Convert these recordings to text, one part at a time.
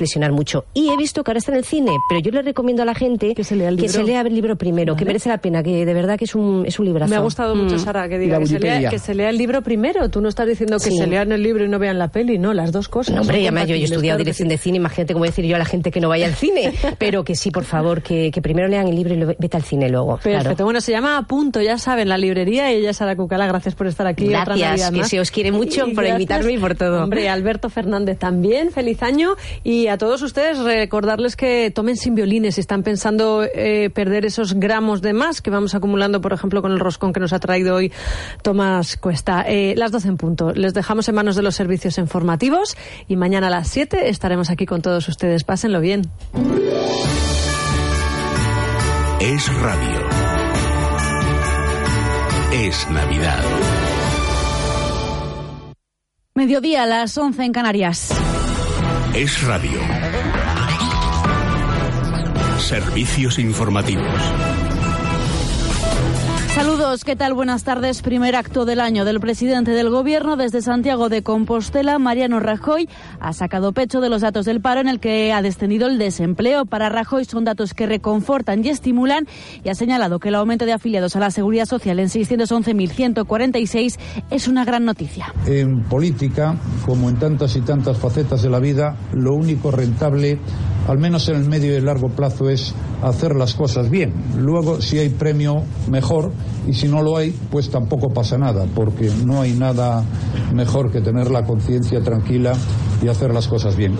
reflexionar mucho. Y he visto que ahora está en el cine, pero yo le recomiendo a la gente que se lea el libro, que se lea el libro primero, que merece la pena, que de verdad que es un, es un librazo. Me ha gustado mucho, Mm. Sara, que diga que se, lea, que se, lea, el libro primero. Tú no estás diciendo que Sí. se lean el libro y no vean la peli, no, las dos cosas. No, hombre, además yo, he estudiado claro dirección sí. de cine, imagínate cómo decir yo a la gente que no vaya al cine, pero que sí, por favor, que, que primero lean el libro y lo- vete al cine luego. Perfecto, claro. bueno, se llama A Punto, ya saben, la librería y ella Sara Cucala, gracias por estar aquí. otra Gracias, Navidad que más. se os quiere mucho Y por gracias, invitarme y por todo. Hombre, Alberto Fernández también, feliz año. Y a todos ustedes recordarles que tomen sin violines si están pensando eh, perder esos gramos de más que vamos acumulando, por ejemplo, con el roscón que nos ha traído hoy Tomás Cuesta. Eh, las 12 en punto. Les dejamos en manos de los servicios informativos y mañana a las 7 estaremos aquí con todos ustedes. Pásenlo bien. Es radio. Es Navidad. Mediodía a las 11 en Canarias. Es radio. Servicios informativos. Saludos, ¿qué tal? Buenas tardes. Primer acto del año del presidente del Gobierno desde Santiago de Compostela, Mariano Rajoy, ha sacado pecho de los datos del paro en el que ha descendido el desempleo. Para Rajoy son datos que reconfortan y estimulan y ha señalado que el aumento de afiliados a la Seguridad Social en 611.146 es una gran noticia. En política, como en tantas y tantas facetas de la vida, lo único rentable, al menos en el medio y largo plazo, es hacer las cosas bien. Luego, si hay premio, mejor, y si no lo hay, pues tampoco pasa nada, porque no hay nada mejor que tener la conciencia tranquila y hacer las cosas bien.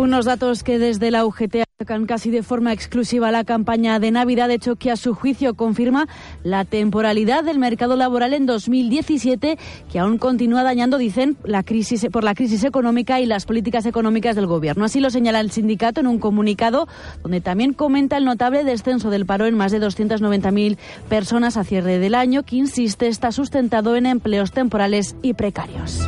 Unos datos que desde la UGT atacan casi de forma exclusiva la campaña de Navidad, hecho que a su juicio confirma la temporalidad del mercado laboral en 2017, que aún continúa dañando, dicen, la crisis por la crisis económica y las políticas económicas del gobierno. Así lo señala el sindicato en un comunicado donde también comenta el notable descenso del paro en más de 290.000 personas a cierre del año, que insiste está sustentado en empleos temporales y precarios.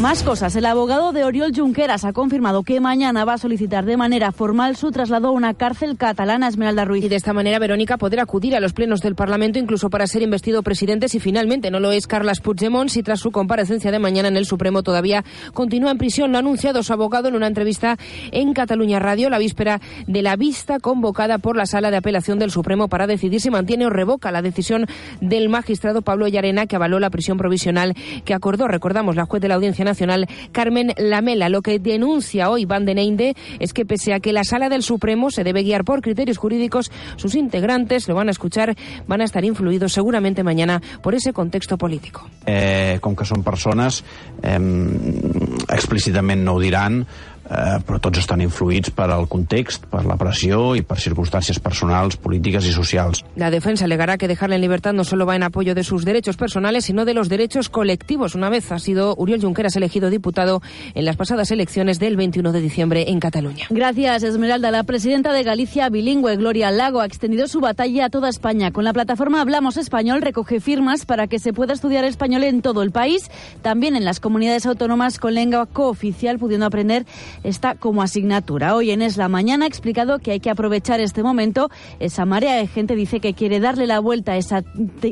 Más cosas. El abogado de Oriol Junqueras ha confirmado que mañana va a solicitar de manera formal su traslado a una cárcel catalana, Esmeralda Ruiz. Y de esta manera, Verónica podrá acudir a los plenos del Parlamento incluso para ser investido presidente si finalmente no lo es Carles Puigdemont, si tras su comparecencia de mañana en el Supremo todavía continúa en prisión. Lo ha anunciado su abogado en una entrevista en Cataluña Radio, la víspera de la vista convocada por la Sala de Apelación del Supremo para decidir si mantiene o revoca la decisión del magistrado Pablo Llarena, que avaló la prisión provisional que acordó, recordamos, la juez de la Audiencia Nacional, Carmen Lamela. Lo que denuncia hoy Van den Einde es que pese a que la Sala del Supremo se debe guiar por criterios jurídicos, sus integrantes, lo van a escuchar, van a estar influidos seguramente mañana por ese contexto político. Eh, que són persones, eh, no ho diran, eh, però tots estan influïts per al context, per la pressió i per circumstàncies personals, polítiques i socials. La defensa alegará que dejarla en libertad no solo va en apoyo de sus derechos personales, sino de los derechos colectivos. Una vez ha sido Uriol Junqueras elegido diputado en las pasadas elecciones del 21 de diciembre en Cataluña. Gracias, Esmeralda. La presidenta de Galicia, bilingüe, Gloria Lago, ha extendido su batalla a toda España. Con la plataforma Hablamos Español recoge firmas para que se pueda estudiar español en todo el país, también en las comunidades autónomas con lengua cooficial, pudiendo aprender esta como asignatura. Hoy en Es la Mañana ha explicado que hay que aprovechar este momento. Esa marea de gente dice que quiere darle la vuelta a esa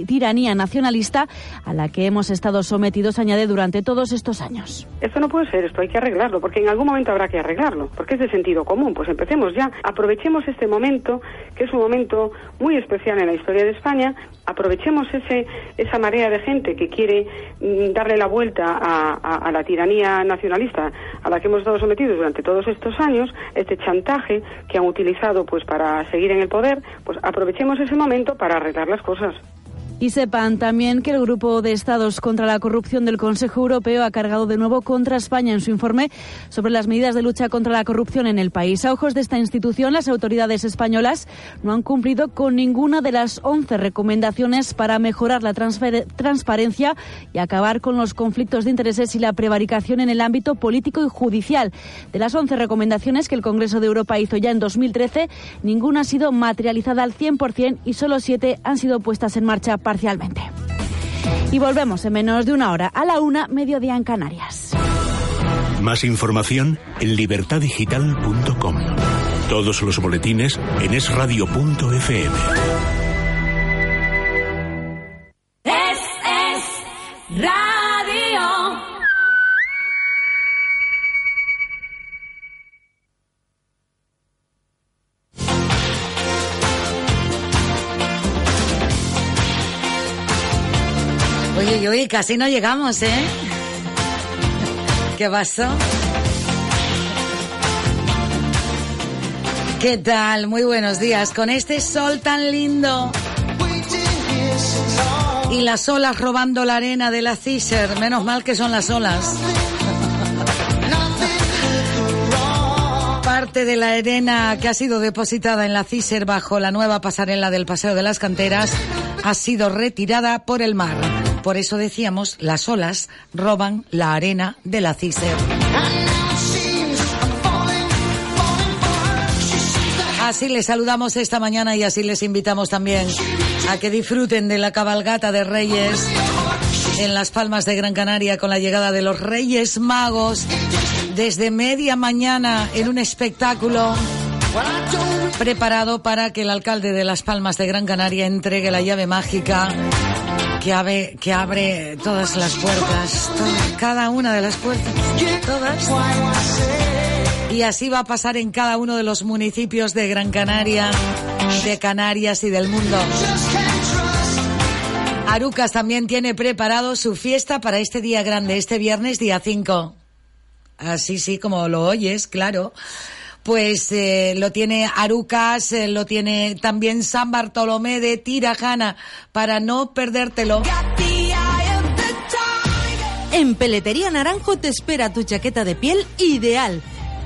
tiranía nacionalista a la que hemos estado sometidos, añade, durante todos estos años. Esto no puede ser, esto hay que arreglarlo, porque en algún momento habrá que arreglarlo, porque es de sentido común. Pues empecemos ya, aprovechemos este momento, que es un momento muy especial en la historia de España, aprovechemos ese, esa marea de gente que quiere mm, darle la vuelta a- a la tiranía nacionalista a la que hemos estado sometidos durante todos estos años, este chantaje que han utilizado pues para seguir en el poder, pues aprovechemos ese momento para arreglar las cosas. Y sepan también que el Grupo de Estados contra la Corrupción del Consejo Europeo ha cargado de nuevo contra España en su informe sobre las medidas de lucha contra la corrupción en el país. A ojos de esta institución, las autoridades españolas no han cumplido con ninguna de las 11 recomendaciones para mejorar la transparencia y acabar con los conflictos de intereses y la prevaricación en el ámbito político y judicial. De las 11 recomendaciones que el Congreso de Europa hizo ya en 2013, ninguna ha sido materializada al 100% y solo siete han sido puestas en marcha parcialmente. Y volvemos en menos de una hora a la una, mediodía en Canarias. Más información en libertadigital.com. Todos los boletines en esradio.fm. Es, es radio. Casi no llegamos, ¿eh? ¿Qué pasó? ¿Qué tal? Muy buenos días. Con este sol tan lindo. Y las olas robando la arena de la Ciser. Menos mal que son las olas. Parte de la arena que ha sido depositada en la Ciser bajo la nueva pasarela del Paseo de las Canteras ha sido retirada por el mar. Por eso decíamos, las olas roban la arena de la Ciser. Así les saludamos esta mañana y así les invitamos también a que disfruten de la cabalgata de Reyes en las Palmas de Gran Canaria con la llegada de los Reyes Magos desde media mañana en un espectáculo preparado para que el alcalde de las Palmas de Gran Canaria entregue la llave mágica que abre, que abre todas las puertas, cada una de las puertas, todas. Y así va a pasar en cada uno de los municipios de Gran Canaria, de Canarias y del mundo. Arucas también tiene preparado su fiesta para este día grande, este viernes día 5. Así sí, como lo oyes, claro. Pues eh, lo tiene Arucas, eh, lo tiene también San Bartolomé de Tirajana, para no perdértelo. En Peletería Naranjo te espera tu chaqueta de piel ideal.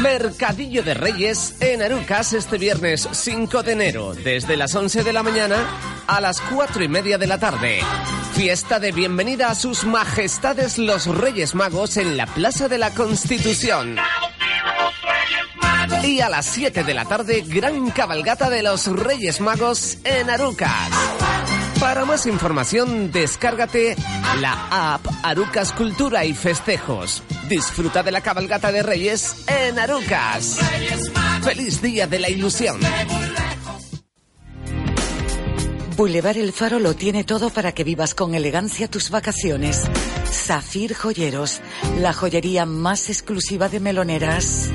Mercadillo de Reyes en Arucas este viernes 5 de enero, desde las 11 de la mañana a las 4 y media de la tarde. Fiesta de bienvenida a sus majestades los Reyes Magos en la Plaza de la Constitución. Y a las 7 de la tarde, gran cabalgata de los Reyes Magos en Arucas. Para más información, descárgate la app Arucas Cultura y Festejos. Disfruta de la cabalgata de Reyes en Arucas. ¡Feliz Día de la Ilusión! Boulevard El Faro lo tiene todo para que vivas con elegancia tus vacaciones. Zafir Joyeros, la joyería más exclusiva de meloneras.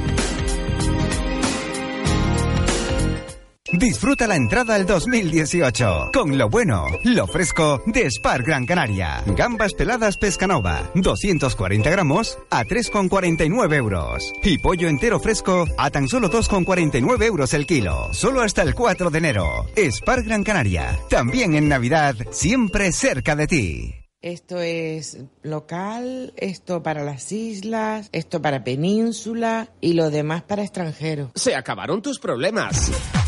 Disfruta la entrada al 2018 con lo bueno, lo fresco de Spar Gran Canaria. Gambas peladas Pescanova, 240 gramos a 3,49 euros. Y pollo entero fresco a tan solo 2,49 euros el kilo. Solo hasta el 4 de enero. Spar Gran Canaria. También en Navidad, siempre cerca de ti. Esto es local, esto para las islas, esto para península y lo demás para extranjeros. Se acabaron tus problemas.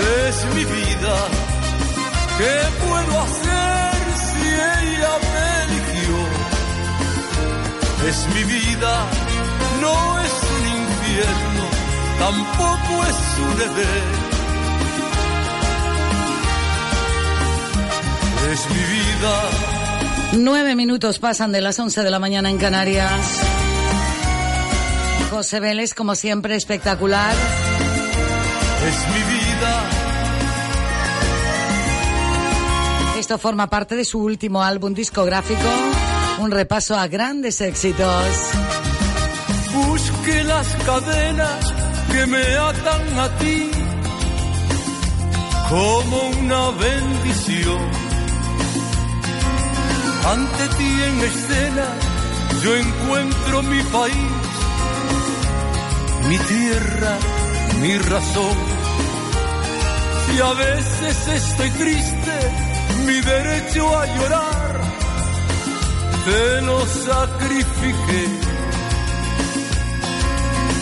es mi vida. ¿Qué puedo hacer si ella me eligió? Es mi vida, no es un infierno, tampoco es un deber. Es mi vida. Nueve minutos pasan de las 11 de la mañana en Canarias. José Vélez, como siempre, espectacular. Es mi vida. Esto forma parte de su último álbum discográfico, un repaso a grandes éxitos. Busque las cadenas que me atan a ti como una bendición. Ante ti en escena yo encuentro mi país, mi tierra, mi razón. Si a veces estoy triste, mi derecho a llorar te lo sacrifiqué.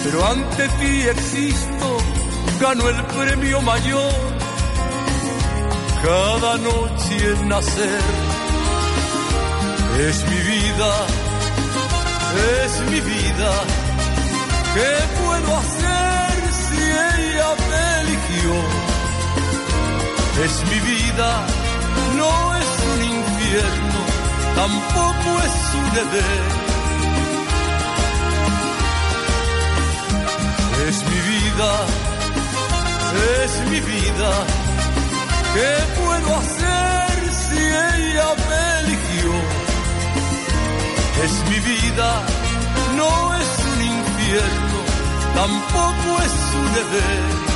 Pero ante ti existo, gano el premio mayor. Cada noche en nacer es mi vida, es mi vida. ¿Qué puedo hacer si ella me eligió? Es mi vida, no es un infierno, tampoco es un edén. Es mi vida, es mi vida. ¿Qué puedo hacer si ella me eligió? Es mi vida, no es un infierno, tampoco es un edén.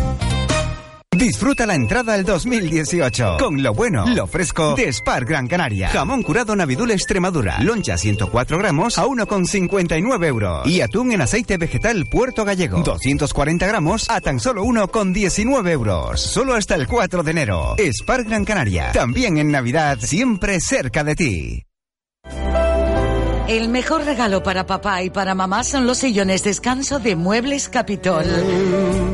Disfruta la entrada al 2018 con lo bueno, lo fresco de Spar Gran Canaria. Jamón curado Navidul Extremadura. Loncha 104 gramos a 1,59 euros. Y atún en aceite vegetal Puerto Gallego. 240 gramos a tan solo 1,19 euros. Solo hasta el 4 de enero. Spar Gran Canaria. También en Navidad, siempre cerca de ti. El mejor regalo para papá y para mamá son los sillones descanso de Muebles Capitol.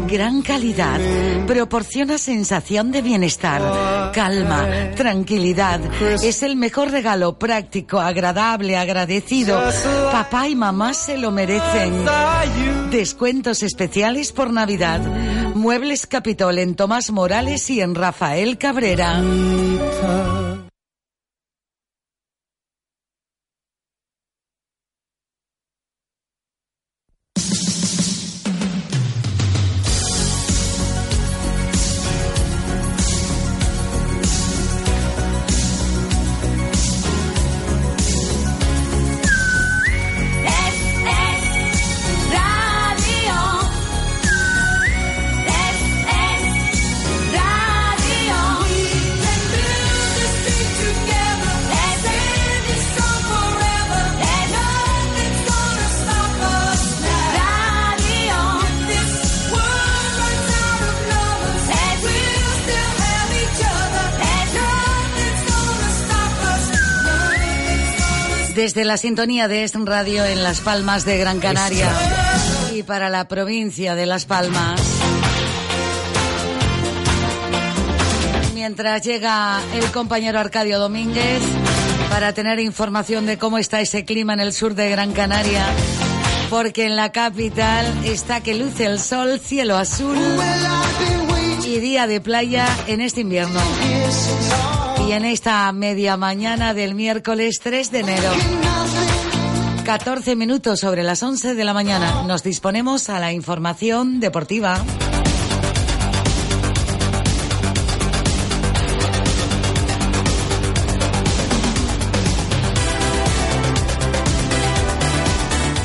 Gran calidad, proporciona sensación de bienestar, calma, tranquilidad. Es el mejor regalo práctico, agradable, agradecido. Papá y mamá se lo merecen. Descuentos especiales por Navidad. Muebles Capitol en Tomás Morales y en Rafael Cabrera. Desde la sintonía de este radio en Las Palmas de Gran Canaria y para la provincia de Las Palmas. Mientras llega el compañero Arcadio Domínguez para tener información de cómo está ese clima en el sur de Gran Canaria, porque en la capital está que luce el sol, cielo azul y día de playa en este invierno. Y en esta media mañana del miércoles 3 de enero. 14 minutos sobre las 11 de la mañana. Nos disponemos a la información deportiva.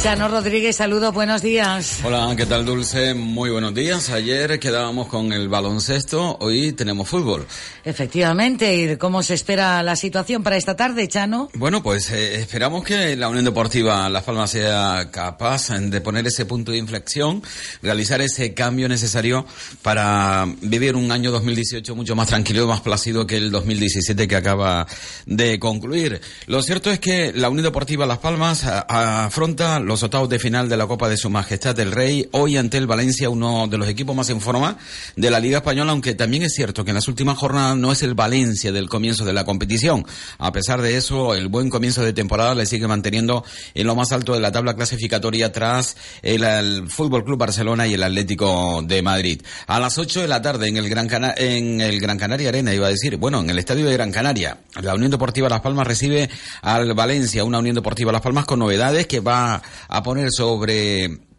Chano Rodríguez, saludos, buenos días. Hola, ¿qué tal Dulce? Muy buenos días. Ayer quedábamos con el baloncesto, hoy tenemos fútbol. Efectivamente, ¿y cómo se espera la situación para esta tarde, Chano? Bueno, pues eh, esperamos que la Unión Deportiva Las Palmas sea capaz de poner ese punto de inflexión, realizar ese cambio necesario para vivir un año 2018 mucho más tranquilo y más plácido que el 2017 que acaba de concluir. Lo cierto es que la Unión Deportiva Las Palmas afronta los octavos de final de la Copa de Su Majestad el Rey, hoy ante el Valencia, uno de los equipos más en forma de la Liga Española, aunque también es cierto que en las últimas jornadas no es el Valencia del comienzo de la competición. A pesar de eso, el buen comienzo de temporada le sigue manteniendo en lo más alto de la tabla clasificatoria tras el, el Fútbol Club Barcelona y el Atlético de Madrid. A las 8 de la tarde en el Gran Cana- en el Gran Canaria Arena, iba a decir, bueno, en el Estadio de Gran Canaria, la Unión Deportiva Las Palmas recibe al Valencia, una Unión Deportiva Las Palmas con novedades que va a poner sobre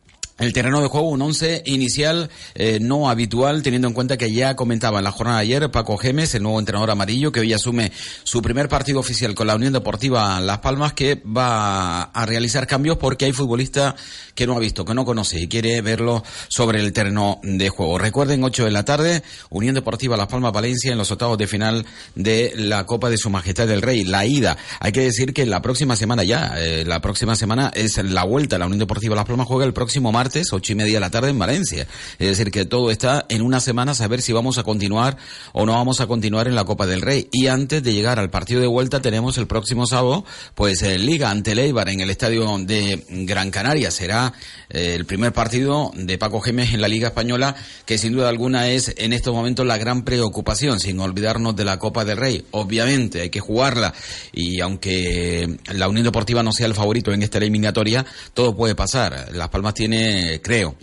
el terreno de juego un once inicial eh, no habitual, teniendo en cuenta que ya comentaba en la jornada de ayer Paco Gemes, el nuevo entrenador amarillo, que hoy asume su primer partido oficial con la Unión Deportiva Las Palmas, que va a realizar cambios porque hay futbolista que no ha visto, que no conoce y quiere verlo sobre el terreno de juego. Recuerden, 8 de la tarde, Unión Deportiva Las Palmas Valencia en los octavos de final de la Copa de Su Majestad del Rey, la ida. Hay que decir que la próxima semana ya, eh, la próxima semana es la vuelta. La Unión Deportiva Las Palmas juega el próximo martes, ocho y media de la tarde en Valencia. Es decir, que todo está en una semana saber si vamos a continuar o no vamos a continuar en la Copa del Rey. Y antes de llegar al partido de vuelta tenemos el próximo sábado, pues eh, Liga ante el Eibar en el estadio de Gran Canaria. Será eh, el primer partido de Paco Gémez en la Liga Española, que sin duda alguna es en estos momentos la gran preocupación, sin olvidarnos de la Copa del Rey. Obviamente hay que jugarla y aunque la Unión Deportiva no sea el favorito en esta eliminatoria, todo puede pasar. Las Palmas tiene, creo,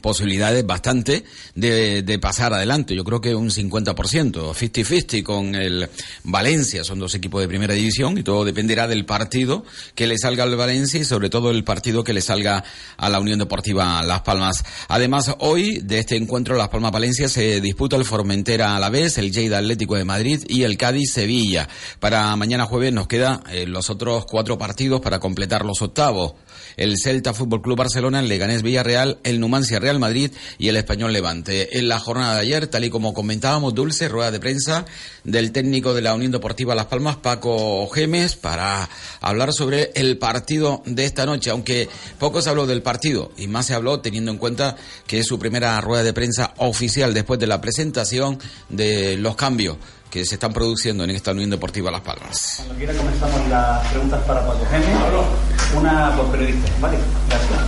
posibilidades bastante de, de pasar adelante. Yo creo que un 50%, 50-50 con el Valencia. Son dos equipos de primera división y todo dependerá del partido que le salga al Valencia y sobre todo el partido que le salga a la Unión Deportiva Las Palmas. Además, hoy de este encuentro Las Palmas Valencia se disputa el Formentera a la vez, el Lleida Atlético de Madrid y el Cádiz Sevilla. Para mañana jueves nos quedan eh, los otros cuatro partidos para completar los octavos el Celta Fútbol Club Barcelona, el Leganés Villarreal, el Numancia Real Madrid y el Español Levante. En la jornada de ayer, tal y como comentábamos, Dulce, rueda de prensa del técnico de la Unión Deportiva Las Palmas, Paco Gemes, para hablar sobre el partido de esta noche, aunque poco se habló del partido y más se habló teniendo en cuenta que es su primera rueda de prensa oficial después de la presentación de los cambios que se están produciendo en esta Unión Deportiva Las Palmas. Cuando quiera comenzamos las preguntas para Paco. Una por periodista, ¿vale? Gracias.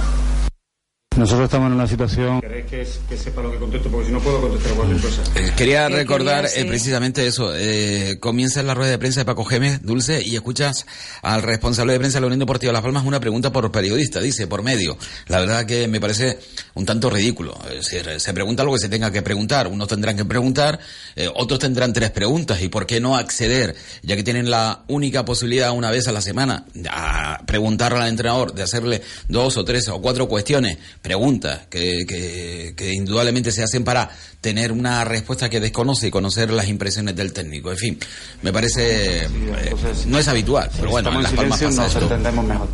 Nosotros estamos en una situación... ¿Queréis que, que sepa lo que contesto? Porque si no puedo contestar cualquier cosa. Eh, Quería ¿Qué recordar eh, eh? precisamente eso. Eh, comienza la rueda de prensa de Paco Gémez, Dulce, y escuchas al responsable de prensa de la Unión Deportiva Las Palmas una pregunta por periodista, dice, por medio. La verdad que me parece un tanto ridículo. Es decir, se pregunta lo que se tenga que preguntar. Unos tendrán que preguntar, eh, otros tendrán tres preguntas. ¿Y por qué no acceder, ya que tienen la única posibilidad una vez a la semana, a preguntarle al entrenador, de hacerle dos o tres o cuatro cuestiones, preguntas que, que, que indudablemente se hacen para tener una respuesta que desconoce y conocer las impresiones del técnico. En fin, me parece... eh, no es habitual, pero bueno, en Las Palmas pasa nos entendemos mejor.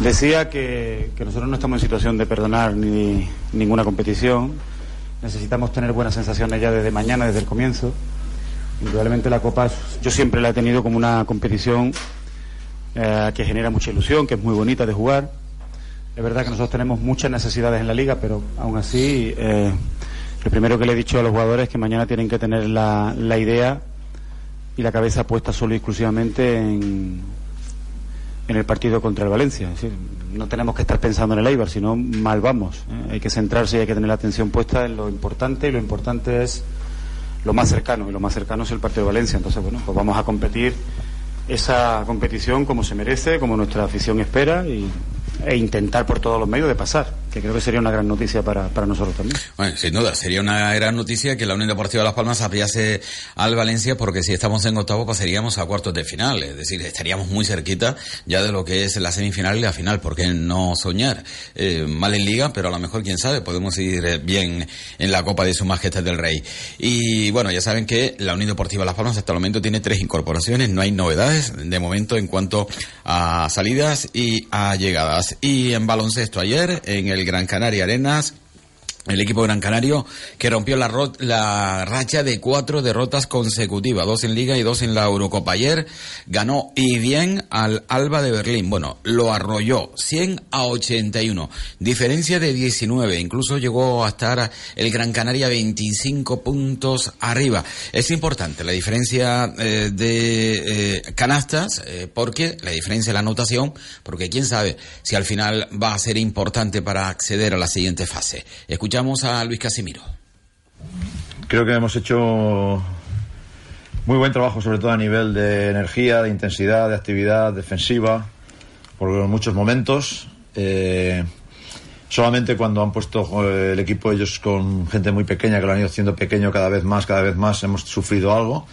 Decía que, que nosotros no estamos en situación de perdonar ni ninguna competición. Necesitamos tener buenas sensaciones ya desde mañana, desde el comienzo. Indudablemente la Copa yo siempre la he tenido como una competición eh, que genera mucha ilusión, que es muy bonita de jugar. Es verdad que nosotros tenemos muchas necesidades en la liga, pero aún así eh, lo primero que le he dicho a los jugadores es que mañana tienen que tener la, idea y la cabeza puesta solo y exclusivamente en, en el partido contra el Valencia. Es decir, no tenemos que estar pensando en el Eibar, sino mal vamos. ¿eh? Hay que centrarse y hay que tener la atención puesta en lo importante y lo importante es lo más cercano y lo más cercano es el partido de Valencia. Entonces, bueno, pues vamos a competir esa competición como se merece, como nuestra afición espera y, e intentar por todos los medios de pasar, creo que sería una gran noticia para, para nosotros también. Bueno, sin duda, sería una gran noticia que la Unión Deportiva Las Palmas abriase al Valencia porque si estamos en octavo pasaríamos a cuartos de final, es decir, estaríamos muy cerquita ya de lo que es la semifinal y la final, ¿por qué no soñar? Eh, mal en liga, pero a lo mejor, quién sabe, podemos ir eh, bien en la Copa de Su Majestad del Rey. Y bueno, ya saben que la Unión Deportiva Las Palmas hasta el momento tiene tres incorporaciones, no hay novedades de momento en cuanto a salidas y a llegadas. Y en baloncesto ayer, en el Gran Canaria Arenas, El equipo gran canario que rompió la, la racha de cuatro derrotas consecutivas, dos en Liga y dos en la Eurocopa. Ayer ganó y bien al Alba de Berlín. Bueno, lo arrolló 100 a 81, diferencia de 19. Incluso llegó a estar el Gran Canaria 25 puntos arriba. Es importante la diferencia eh, de eh, canastas, eh, porque la diferencia de la anotación, porque quién sabe si al final va a ser importante para acceder a la siguiente fase. Escuchamos a Luis Casimiro. Creo que hemos hecho muy buen trabajo, sobre todo a nivel de energía, de intensidad, de actividad defensiva, por muchos momentos. Eh, solamente cuando han puesto eh, el equipo ellos con gente muy pequeña, que lo han ido haciendo pequeño cada vez más, cada vez más, hemos sufrido algo.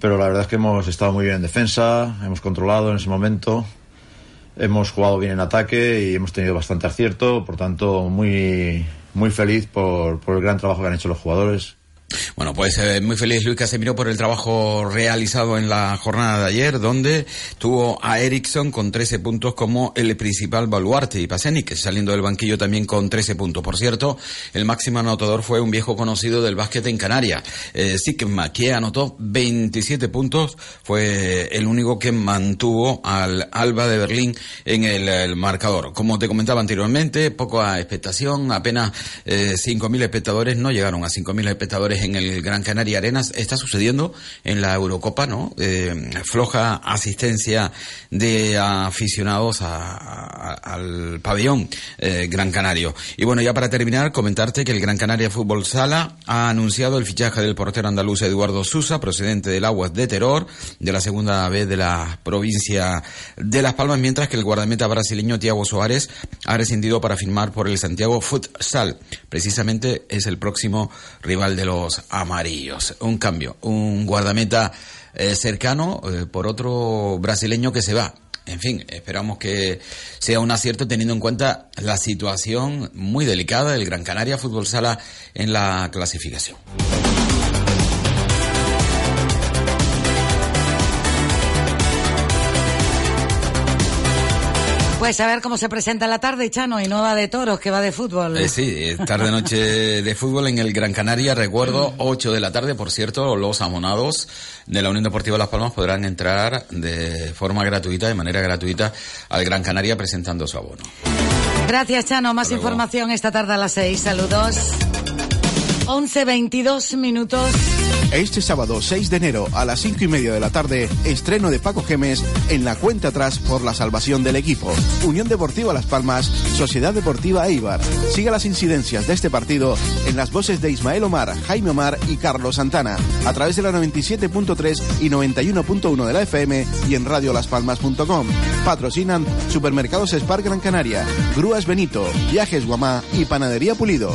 Pero la verdad es que hemos estado muy bien en defensa, hemos controlado en ese momento, hemos jugado bien en ataque y hemos tenido bastante acierto. Por tanto, muy, muy feliz por, por el gran trabajo que han hecho los jugadores. Bueno, pues eh, muy feliz Luis Casemiro por el trabajo realizado en la jornada de ayer, donde tuvo a Ericsson con 13 puntos como el principal baluarte y Pasenic saliendo del banquillo también con 13 puntos. Por cierto, el máximo anotador fue un viejo conocido del básquet en Canarias, eh, Sigma, que anotó 27 puntos, fue el único que mantuvo al Alba de Berlín en el, marcador. Como te comentaba anteriormente, poca expectación, apenas eh, 5.000 espectadores, no llegaron a 5.000 espectadores en el Gran Canaria Arenas. Está sucediendo en la Eurocopa, ¿no? Eh, floja asistencia de aficionados al pabellón eh, Gran Canario. Y bueno, ya para terminar, comentarte que el Gran Canaria Fútbol Sala ha anunciado el fichaje del portero andaluz Eduardo Susa, procedente del Aguas de Terror, de la segunda vez de la provincia de Las Palmas, mientras que el guardameta brasileño Thiago Soares ha rescindido para firmar por el Santiago Futsal. Precisamente es el próximo rival de los amarillos. Un cambio, un guardameta eh, cercano eh, por otro brasileño que se va. En fin, esperamos que sea un acierto teniendo en cuenta la situación muy delicada del Gran Canaria Fútbol Sala en la clasificación. Pues a ver cómo se presenta la tarde, Chano, y no va de toros, que va de fútbol. Eh, sí, eh, tarde noche de fútbol en el Gran Canaria, recuerdo, 8 de la tarde, por cierto, los amonados de la Unión Deportiva Las Palmas podrán entrar de forma gratuita, de manera gratuita, al Gran Canaria presentando su abono. Gracias, Chano. Más luego. información esta tarde a las seis. Saludos. 11, 22 minutos. Este sábado 6 de enero a las 5 y media de la tarde, estreno de Paco Gemes en la cuenta atrás por la salvación del equipo. Unión Deportiva Las Palmas, Sociedad Deportiva Eibar. Siga las incidencias de este partido en las voces de Ismael Omar, Jaime Omar y Carlos Santana, a través de la 97.3 y 91.1 de la FM y en radiolaspalmas.com. Patrocinan Supermercados Spar Gran Canaria, Grúas Benito, Viajes Guamá y Panadería Pulido.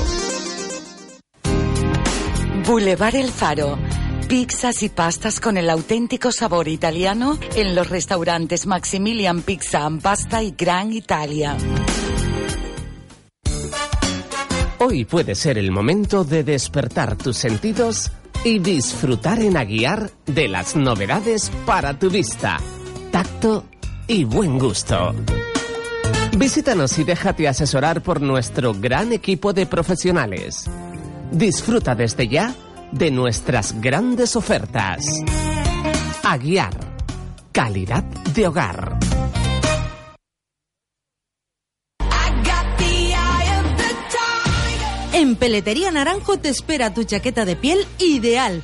Boulevard El Faro. Pizzas y pastas con el auténtico sabor italiano en los restaurantes Maximilian Pizza and Pasta y Gran Italia. Hoy puede ser el momento de despertar tus sentidos y disfrutar en Aguiar de las novedades para tu vista, tacto y buen gusto. Visítanos y déjate asesorar por nuestro gran equipo de profesionales. Disfruta desde ya de nuestras grandes ofertas. Aguiar, calidad de hogar. En Peletería Naranjo te espera tu chaqueta de piel ideal.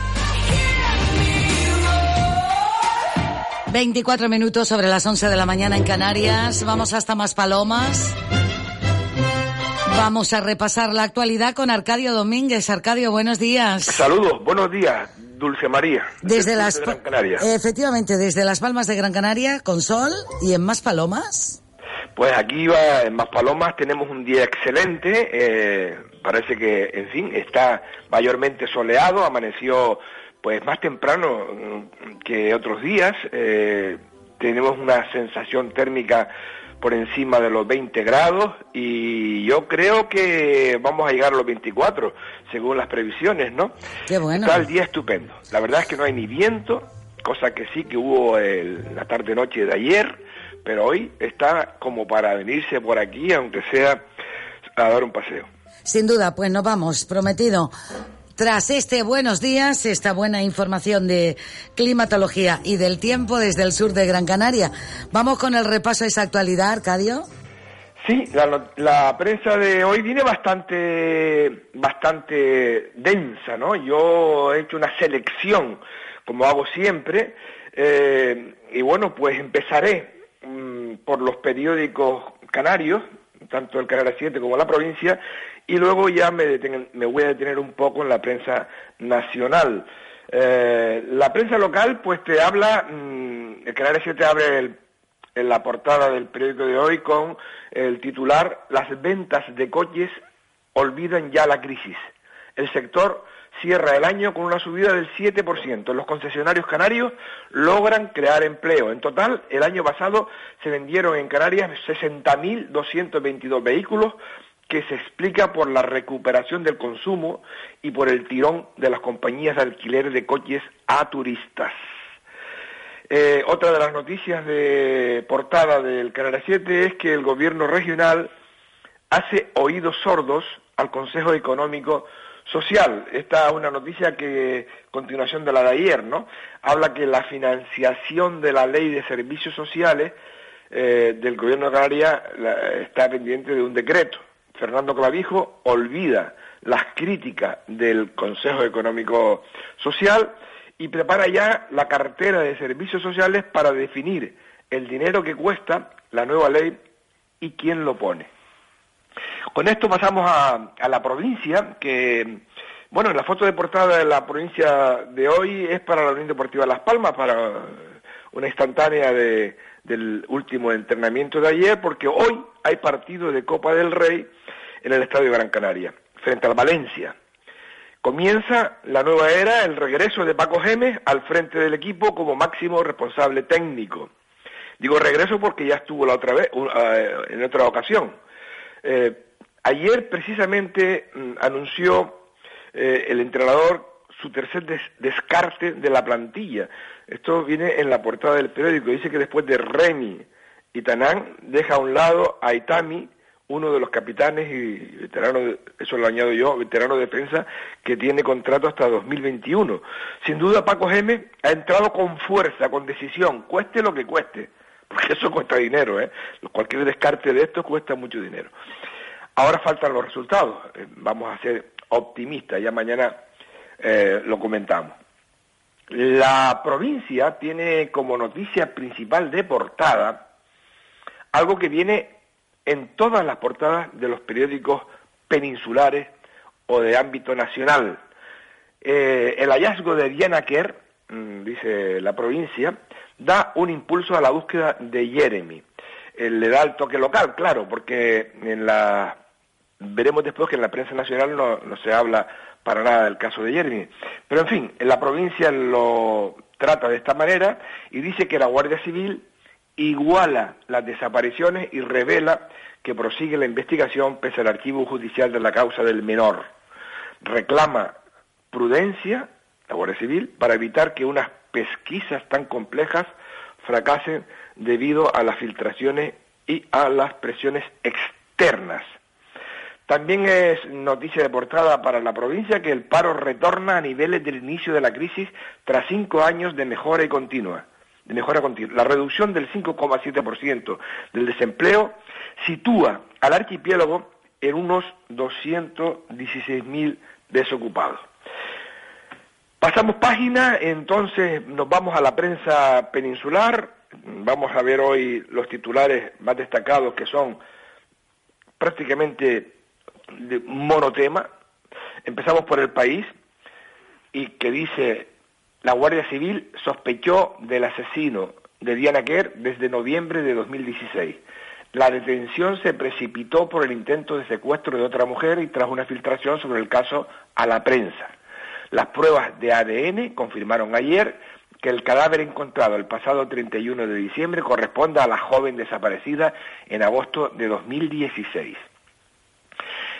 24 minutos sobre las 11 de la mañana en Canarias. Vamos hasta más palomas. Vamos a repasar la actualidad con Arcadio Domínguez. Arcadio, buenos días. Saludos, buenos días, Dulce María. Desde las de Gran Canaria. Efectivamente, desde las Palmas de Gran Canaria, con sol y en más palomas. Pues aquí va en Maspalomas tenemos un día excelente. eh, parece que, en fin, está mayormente soleado, amaneció pues más temprano mm, que otros días. eh, tenemos una sensación térmica por encima de los 20 grados y yo creo que vamos a llegar a los 24, según las previsiones, ¿no? Qué bueno. Está el día estupendo. La verdad es que no hay ni viento, cosa que sí que hubo el- la tarde-noche de ayer, pero hoy está como para venirse por aquí, aunque sea a dar un paseo. Sin duda, pues nos vamos, prometido. Tras este buenos días, esta buena información de climatología y del tiempo desde el sur de Gran Canaria, vamos con el repaso a esa actualidad, Arcadio. Sí, la prensa de hoy viene bastante, bastante densa, ¿no? Yo he hecho una selección, como hago siempre, eh, y bueno, pues empezaré mm, por los periódicos canarios, tanto el Canal 7 como la provincia, y luego ya me, voy a detener un poco en la prensa nacional. Eh, la prensa local, pues te habla, mm, el Canal 7 abre en la portada del periódico de hoy con el titular Las ventas de coches olvidan ya la crisis. El sector cierra el año con una subida del 7%. Los concesionarios canarios logran crear empleo. En total, el año pasado se vendieron en Canarias 60.222 vehículos que se explica por la recuperación del consumo y por el tirón de las compañías de alquiler de coches a turistas. Eh, otra de las noticias de portada del Canal 7 es que el gobierno regional hace oídos sordos al Consejo Económico Social. Esta es una noticia que, continuación de la de ayer, ¿no? Habla que la financiación de la ley de servicios sociales eh, del gobierno de Canarias está pendiente de un decreto. Fernando Clavijo olvida las críticas del Consejo Económico Social y prepara ya la cartera de servicios sociales para definir el dinero que cuesta la nueva ley y quién lo pone. Con esto pasamos a, la provincia, que, bueno, la foto de portada de la provincia de hoy es para la Unión Deportiva Las Palmas, para una instantánea de- del último entrenamiento de ayer, porque hoy hay partido de Copa del Rey en el Estadio Gran Canaria, frente al Valencia. Comienza la nueva era, el regreso de Paco Gémez al frente del equipo como máximo responsable técnico. Digo regreso porque ya estuvo la otra vez, u- eh, en otra ocasión. Eh, ayer precisamente mm, anunció eh, el entrenador su tercer des- descarte de la plantilla. Esto viene en la portada del periódico. Dice que después de Remy y Tanán deja a un lado a Itami, uno de los capitanes y veterano, de- eso lo añado yo, veterano de defensa que tiene contrato hasta 2021. Sin duda Paco Gémez ha entrado con fuerza, con decisión, cueste lo que cueste, porque eso cuesta dinero, ¿eh? Cualquier descarte de esto cuesta mucho dinero. Ahora faltan los resultados, eh, vamos a ser optimistas, ya mañana eh, lo comentamos. La provincia tiene como noticia principal de portada algo que viene en todas las portadas de los periódicos peninsulares o de ámbito nacional. Eh, el hallazgo de Diana Kerr, mm, dice la provincia, da un impulso a la búsqueda de Jeremy. Eh, le da el toque local, claro, porque veremos después que en la prensa nacional no, no se habla para nada del caso de Jeremy. Pero en fin, la provincia lo trata de esta manera y dice que la Guardia Civil iguala las desapariciones y revela que prosigue la investigación pese al archivo judicial de la causa del menor. Reclama prudencia, la Guardia Civil, para evitar que unas pesquisas tan complejas fracasen debido a las filtraciones y a las presiones externas. También es noticia de portada para la provincia que el paro retorna a niveles del inicio de la crisis tras cinco años de mejora y continua. Continua. La reducción del 5,7% del desempleo sitúa al archipiélago en unos 216.000 desocupados. Pasamos página, entonces nos vamos a la prensa peninsular. Vamos a ver hoy los titulares más destacados que son prácticamente de monotema. Empezamos por el país y que dice la Guardia Civil sospechó del asesino de Diana Kerr desde noviembre de 2016. La detención se precipitó por el intento de secuestro de otra mujer y tras una filtración sobre el caso a la prensa. Las pruebas de ADN confirmaron ayer que el cadáver encontrado el pasado 31 de diciembre corresponde a la joven desaparecida en agosto de 2016.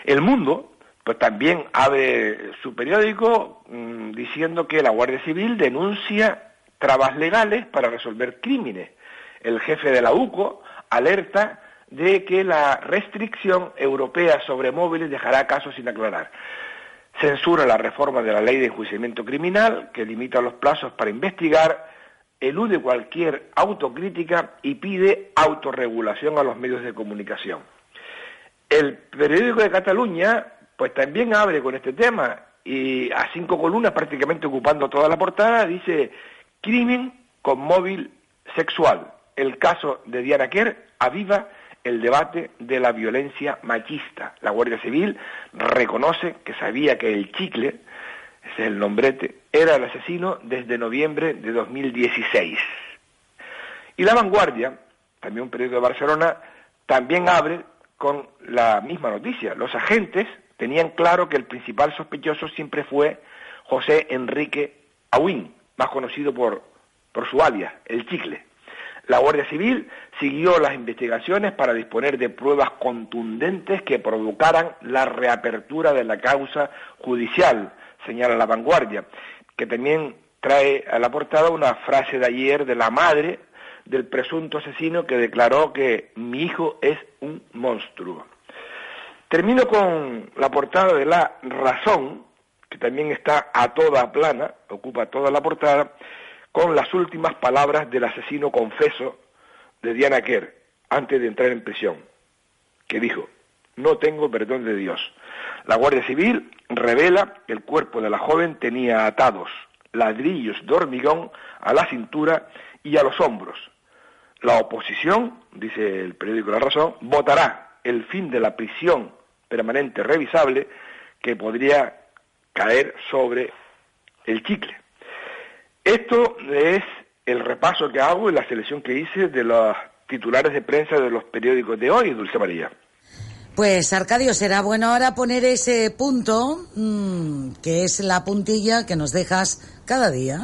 El Mundo, pues también abre su periódico mm, diciendo que la Guardia Civil denuncia trabas legales para resolver crímenes. El jefe de la UCO alerta de que la restricción europea sobre móviles dejará casos sin aclarar. Censura la reforma de la ley de enjuiciamiento criminal que limita los plazos para investigar, elude cualquier autocrítica y pide autorregulación a los medios de comunicación. El periódico de Cataluña pues también abre con este tema y a cinco columnas prácticamente ocupando toda la portada dice crimen con móvil sexual. El caso de Diana Kerr aviva el debate de la violencia machista. La Guardia Civil reconoce que sabía que el chicle, ese es el nombrete, era el asesino desde noviembre de 2016. Y La Vanguardia, también un periódico de Barcelona, también abre con la misma noticia. Los agentes tenían claro que el principal sospechoso siempre fue José Enrique Aguín, más conocido por, por su alias, el chicle. La Guardia Civil siguió las investigaciones para disponer de pruebas contundentes que provocaran la reapertura de la causa judicial, señala la vanguardia, que también trae a la portada una frase de ayer de la madre del presunto asesino que declaró que mi hijo es un monstruo. Termino con la portada de La Razón, que también está a toda plana, ocupa toda la portada, con las últimas palabras del asesino confeso de Diana Kerr antes de entrar en prisión, que dijo, no tengo perdón de Dios. La Guardia Civil revela que el cuerpo de la joven tenía atados ladrillos de hormigón a la cintura y a los hombros. La oposición, dice el periódico La Razón, votará el fin de la prisión permanente revisable que podría caer sobre el chicle. Esto es el repaso que hago y la selección que hice de los titulares de prensa de los periódicos de hoy, Dulce María. Pues Arcadio, será bueno ahora poner ese punto, mm, que es la puntilla que nos dejas cada día.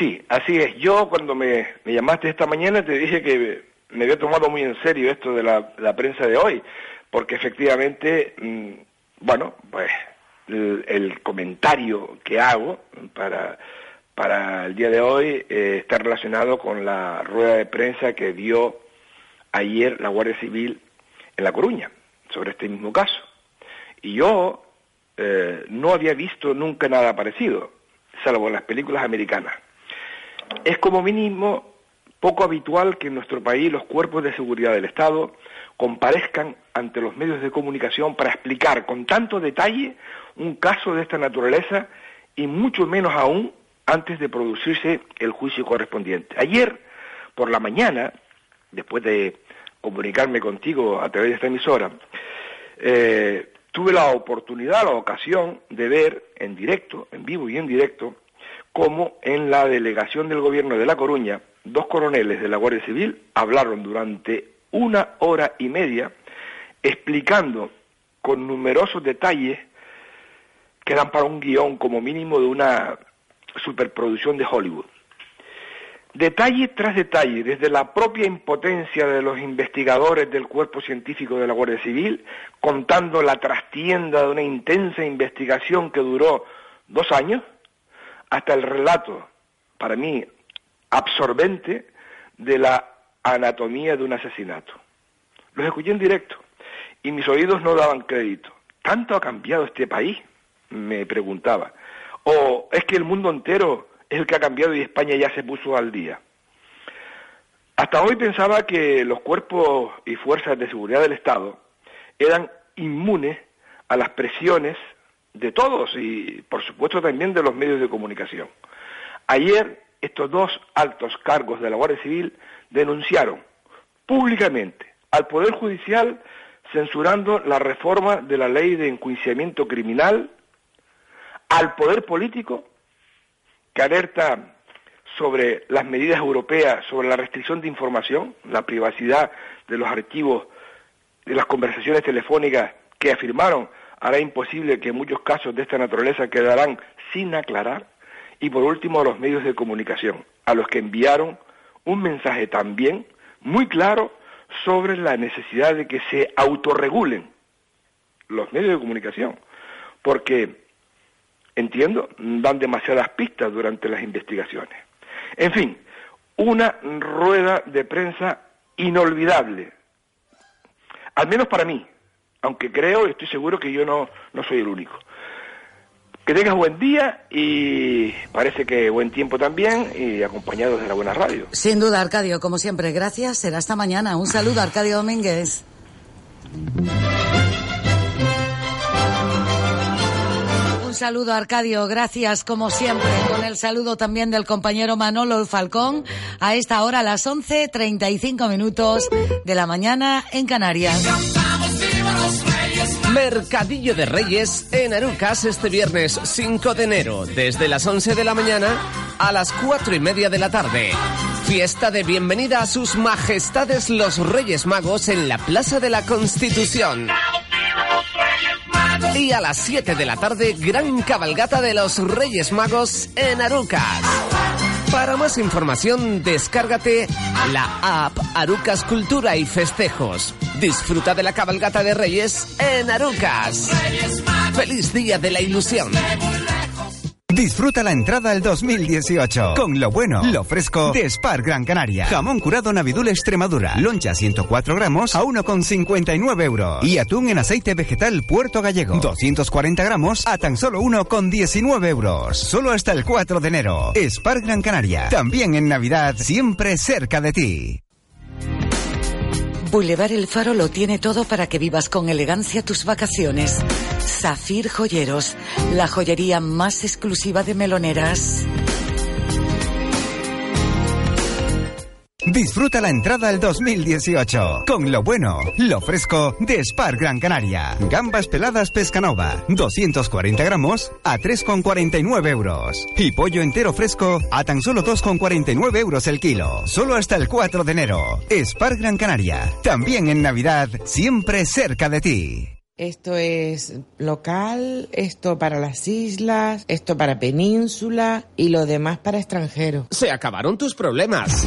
Sí, así es. Yo cuando me, llamaste esta mañana te dije que me había tomado muy en serio esto de la, prensa de hoy, porque efectivamente, mm, bueno, pues el, el comentario que hago para, para el día de hoy eh, está relacionado con la rueda de prensa que dio ayer la Guardia Civil en La Coruña sobre este mismo caso. Y yo eh, no había visto nunca nada parecido, salvo en las películas americanas. Es como mínimo poco habitual que en nuestro país los cuerpos de seguridad del Estado comparezcan ante los medios de comunicación para explicar con tanto detalle un caso de esta naturaleza y mucho menos aún antes de producirse el juicio correspondiente. Ayer, por la mañana, después de comunicarme contigo a través de esta emisora, eh, tuve la oportunidad, la ocasión de ver en directo, en vivo y en directo, cómo en la delegación del gobierno de La Coruña, dos coroneles de la Guardia Civil hablaron durante una hora y media explicando con numerosos detalles que dan para un guion como mínimo de una superproducción de Hollywood. Detalle tras detalle, desde la propia impotencia de los investigadores del cuerpo científico de la Guardia Civil, contando la trastienda de una intensa investigación que duró dos años, hasta el relato, para mí, absorbente de la anatomía de un asesinato. Los escuché en directo y mis oídos no daban crédito. ¿Tanto ha cambiado este país? Me preguntaba. ¿O es que el mundo entero es el que ha cambiado y España ya se puso al día? Hasta hoy pensaba que los cuerpos y fuerzas de seguridad del Estado eran inmunes a las presiones de todos y por supuesto también de los medios de comunicación. Ayer estos dos altos cargos de la Guardia Civil denunciaron públicamente al Poder Judicial censurando la reforma de la ley de enjuiciamiento criminal, al Poder Político, que alerta sobre las medidas europeas sobre la restricción de información, la privacidad de los archivos de las conversaciones telefónicas que afirmaron hará imposible que muchos casos de esta naturaleza quedarán sin aclarar. Y por último, a los medios de comunicación, a los que enviaron un mensaje también muy claro sobre la necesidad de que se autorregulen los medios de comunicación, porque entiendo, dan demasiadas pistas durante las investigaciones. En fin, una rueda de prensa inolvidable, al menos para mí, aunque creo y estoy seguro que yo no, no soy el único. Que tengas buen día y parece que buen tiempo también y acompañados de la buena radio. Sin duda, Arcadio, como siempre, gracias. Será hasta mañana. Un saludo, Arcadio Domínguez. Un saludo, Arcadio. Gracias, como siempre. Con el saludo también del compañero Manolo Falcón. A esta hora, a las 11.35 minutos de la mañana en Canarias. Mercadillo de Reyes en Arucas este viernes 5 de enero, desde las 11 de la mañana a las 4 y media de la tarde. Fiesta de bienvenida a sus majestades los Reyes Magos en la Plaza de la Constitución. Y a las 7 de la tarde, gran cabalgata de los Reyes Magos en Arucas. Para más información, descárgate la app Arucas Cultura y Festejos. Disfruta de la cabalgata de Reyes en Arucas. ¡Feliz Día de la Ilusión! Disfruta la entrada al 2018 con lo bueno, lo fresco de Spar Gran Canaria. Jamón curado Navidul Extremadura. Loncha 104 gramos a 1,59 euros. Y atún en aceite vegetal Puerto Gallego. 240 gramos a tan solo 1,19 euros. Solo hasta el 4 de enero. Spar Gran Canaria. También en Navidad, siempre cerca de ti. Boulevard El Faro lo tiene todo para que vivas con elegancia tus vacaciones. Zafir Joyeros, la joyería más exclusiva de meloneras. Disfruta la entrada al 2018 con lo bueno, lo fresco de Spar Gran Canaria. Gambas peladas Pescanova, 240 gramos a 3,49 euros. Y pollo entero fresco a tan solo 2,49 euros el kilo. Solo hasta el 4 de enero. Spar Gran Canaria. También en Navidad, siempre cerca de ti. Esto es local, esto para las islas, esto para península y lo demás para extranjeros. Se acabaron tus problemas.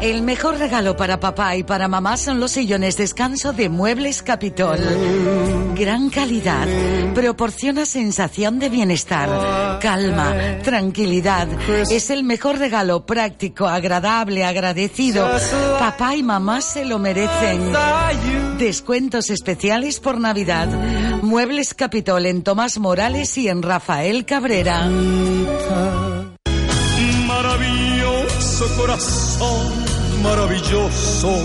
El mejor regalo para papá y para mamá son los sillones descanso de Muebles Capitol. Gran calidad, proporciona sensación de bienestar, calma, tranquilidad. Es el mejor regalo práctico, agradable, agradecido. Papá y mamá se lo merecen. Descuentos especiales por Navidad. Muebles Capitol en Tomás Morales y en Rafael Cabrera. Maravilloso corazón, maravilloso.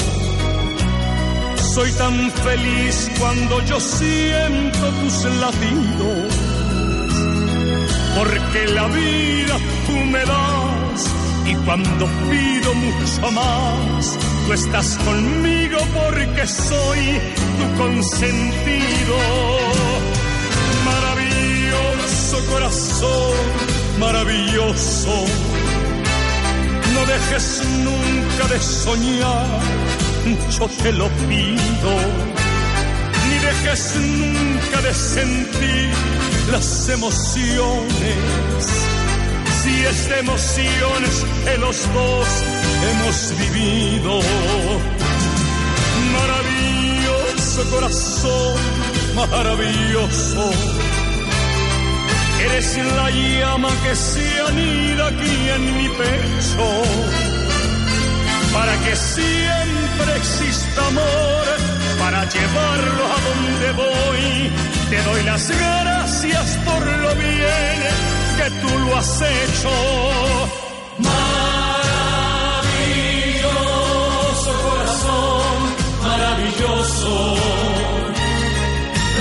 Soy tan feliz cuando yo siento tus latidos. Porque la vida tú me das y cuando pido mucho más, tú estás conmigo porque soy tu consentido. Maravilloso corazón, maravilloso. No dejes nunca de soñar, yo te lo pido. Ni dejes nunca de sentir las emociones. Si es de emociones que los dos hemos vivido. Maravilloso corazón, maravilloso. Eres la llama que se anida aquí en mi pecho. Para que siempre exista amor, para llevarlo a donde voy. Te doy las gracias por lo bien que tú lo has hecho. Maravilloso corazón, maravilloso.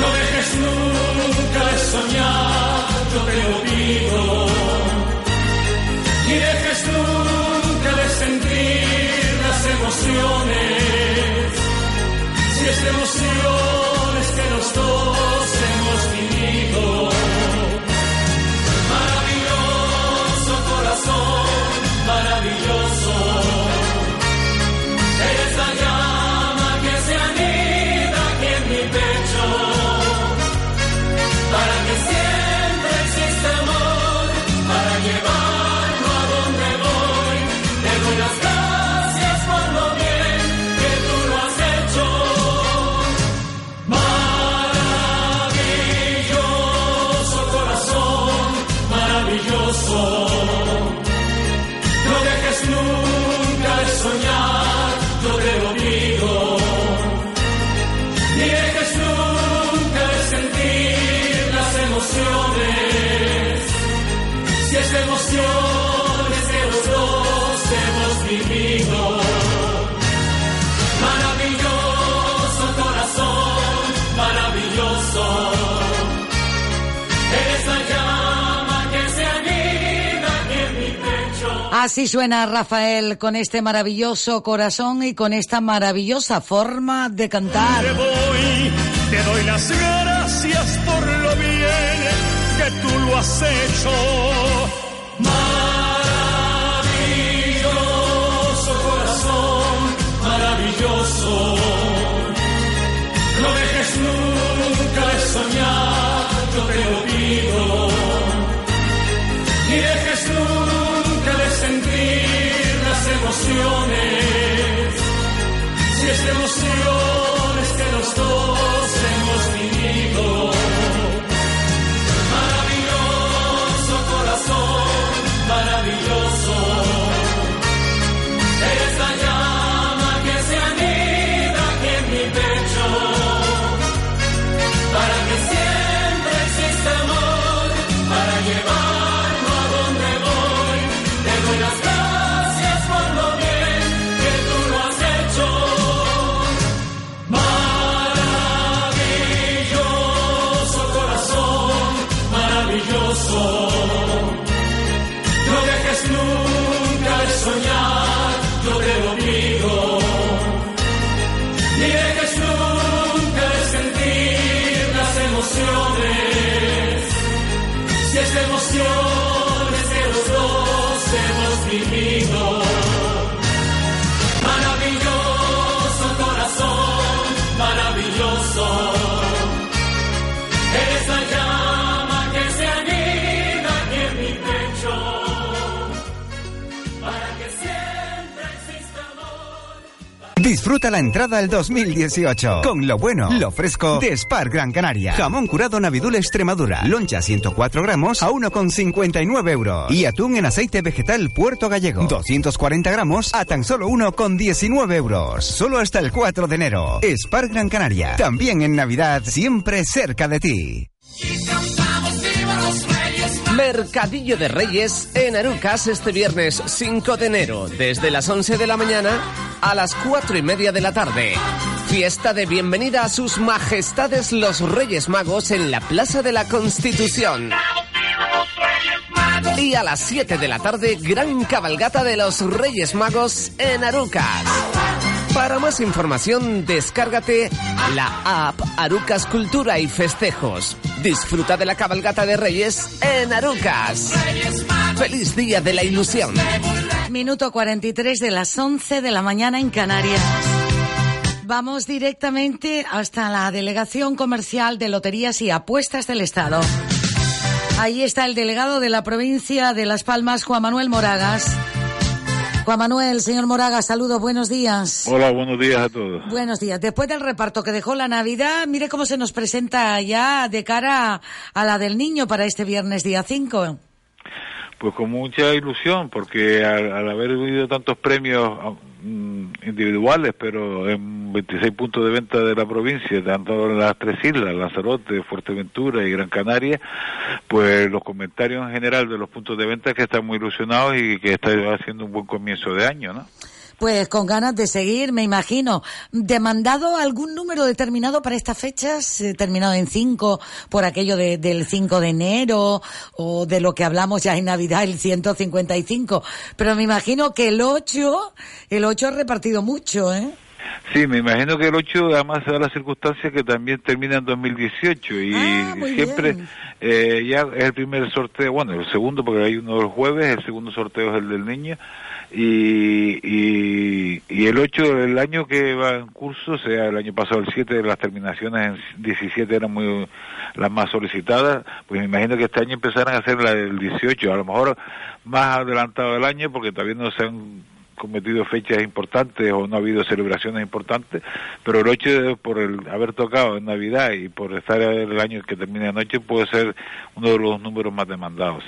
No dejes nunca de soñar, Así suena Rafael con este maravilloso corazón y con esta maravillosa forma de cantar. Te voy, te doy las gracias por lo bien que tú lo has hecho. Emociones que los dos Disfruta la entrada al 2018 con lo bueno, lo fresco de Spar Gran Canaria. Jamón curado Navidul Extremadura. Loncha 104 gramos a 1,59 euros. Y atún en aceite vegetal Puerto Gallego. 240 gramos a tan solo 1,19 euros. Solo hasta el 4 de enero. Spar Gran Canaria. También en Navidad, siempre cerca de ti. Mercadillo de Reyes en Arucas este viernes 5 de enero, desde las 11 de la mañana a las 4 y media de la tarde. Fiesta de bienvenida a sus majestades los Reyes Magos en la Plaza de la Constitución. Y a las 7 de la tarde, gran cabalgata de los Reyes Magos en Arucas. Para más información, descárgate la app Arucas Cultura y Festejos. Disfruta de la cabalgata de Reyes en Arucas. Feliz Día de la Ilusión. Minuto 43 de las 11 de la mañana en Canarias. Vamos directamente hasta la Delegación Comercial de Loterías y Apuestas del Estado. Ahí está el delegado de la provincia de Las Palmas, Juan Manuel Moragas. Juan Manuel, señor Moragas, saludos, buenos días. Hola, buenos días a todos. Buenos días. Después del reparto que dejó la Navidad, mire cómo se nos presenta ya de cara a la del niño para este viernes día 5. Pues con mucha ilusión, porque al, al haber habido tantos premios individuales, pero en 26 puntos de venta de la provincia, tanto en las tres islas, Lanzarote, Fuerteventura y Gran Canaria, pues los comentarios en general de los puntos de venta es que están muy ilusionados y que está haciendo un buen comienzo de año, ¿no? Pues con ganas de seguir, me imagino. ¿Demandado algún número determinado para estas fechas? Eh, ¿Terminado en 5 por aquello de- del 5 de enero o de lo que hablamos ya en Navidad, el 155? Pero me imagino que el 8, el 8 ha repartido mucho, ¿eh? Sí, me imagino que el 8 además se da la circunstancia que también termina en 2018 y Ah, siempre eh, ya es el primer sorteo, bueno, el segundo porque hay uno el jueves, el segundo sorteo es el del niño y, y, y el 8 del año que va en curso, o sea, el año pasado el 7, las terminaciones en 17 eran muy las más solicitadas, pues me imagino que este año empezarán a hacer la del 18, a lo mejor más adelantado del año porque todavía no se han cometido fechas importantes o no ha habido celebraciones importantes, pero el 8 por el haber tocado en Navidad y por estar el año que termina de noche puede ser uno de los números más demandados.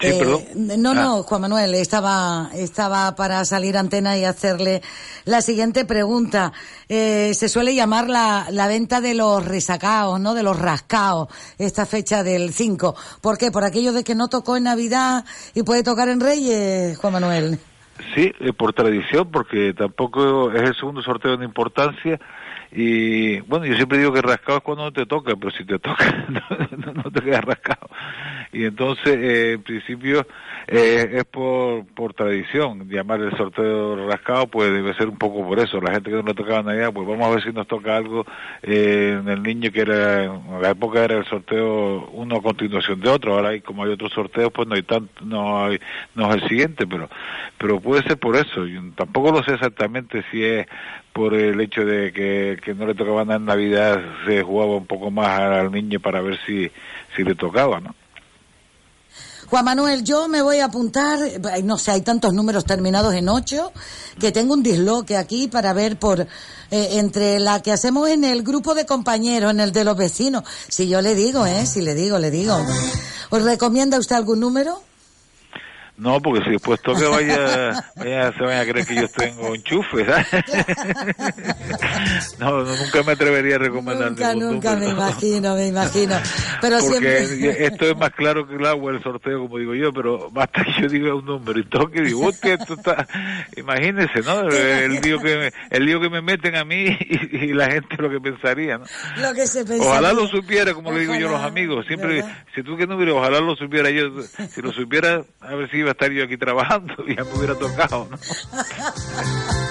Eh, perdón. No, Ah. no, Juan Manuel, estaba, estaba para salir a antena y hacerle la siguiente pregunta. Eh, se suele llamar la, la venta de los resacaos, ¿no? De los rascaos, esta fecha del 5. ¿Por qué? Por aquello de que no tocó en Navidad y puede tocar en Reyes, Juan Manuel. Sí, eh, por tradición, porque tampoco es el segundo sorteo de importancia. Y bueno, yo siempre digo que rascado es cuando no te toca, pero si te toca, no, te quedas rascado. y entonces eh, en principio eh, es por, por tradición. Llamar el sorteo rascado pues debe ser un poco por eso. La gente que no le tocaba Navidad pues vamos a ver si nos toca algo eh, en el niño que era en la época era el sorteo uno a continuación de otro. Ahora hay como hay otros sorteos pues no hay tanto no hay no es el siguiente pero pero puede ser por eso. Yo tampoco lo sé exactamente si es por el hecho de que, que no le tocaba nada en Navidad se jugaba un poco más al niño para ver si si le tocaba no Juan Manuel, yo me voy a apuntar, no sé, hay tantos números terminados en ocho que tengo un disloque aquí para ver por eh, entre la que hacemos en el grupo de compañeros, en el de los vecinos. Si yo le digo, ¿eh? Si le digo, le digo. ¿Os recomienda usted algún número? No, porque si después toca vaya, vaya, se vaya a creer que yo tengo enchufe, ¿sabes? no, no, nunca me atrevería a recomendar Nunca, nunca, me imagino, me imagino. Pero porque siempre... esto es más claro que el agua el sorteo, como digo yo, pero basta que yo diga un número y toque y digo, hostia, esto está... Imagínense, ¿no? El lío que me, el lío que me meten a mí y, y la gente lo que pensaría, ¿no? Lo que se pensaba. Ojalá lo supiera, como le digo yo a los amigos. Siempre, ¿verdad? si tú que número, ojalá lo supiera yo. Si lo supiera, a ver si iba estar yo aquí trabajando y ya me hubiera tocado, ¿no?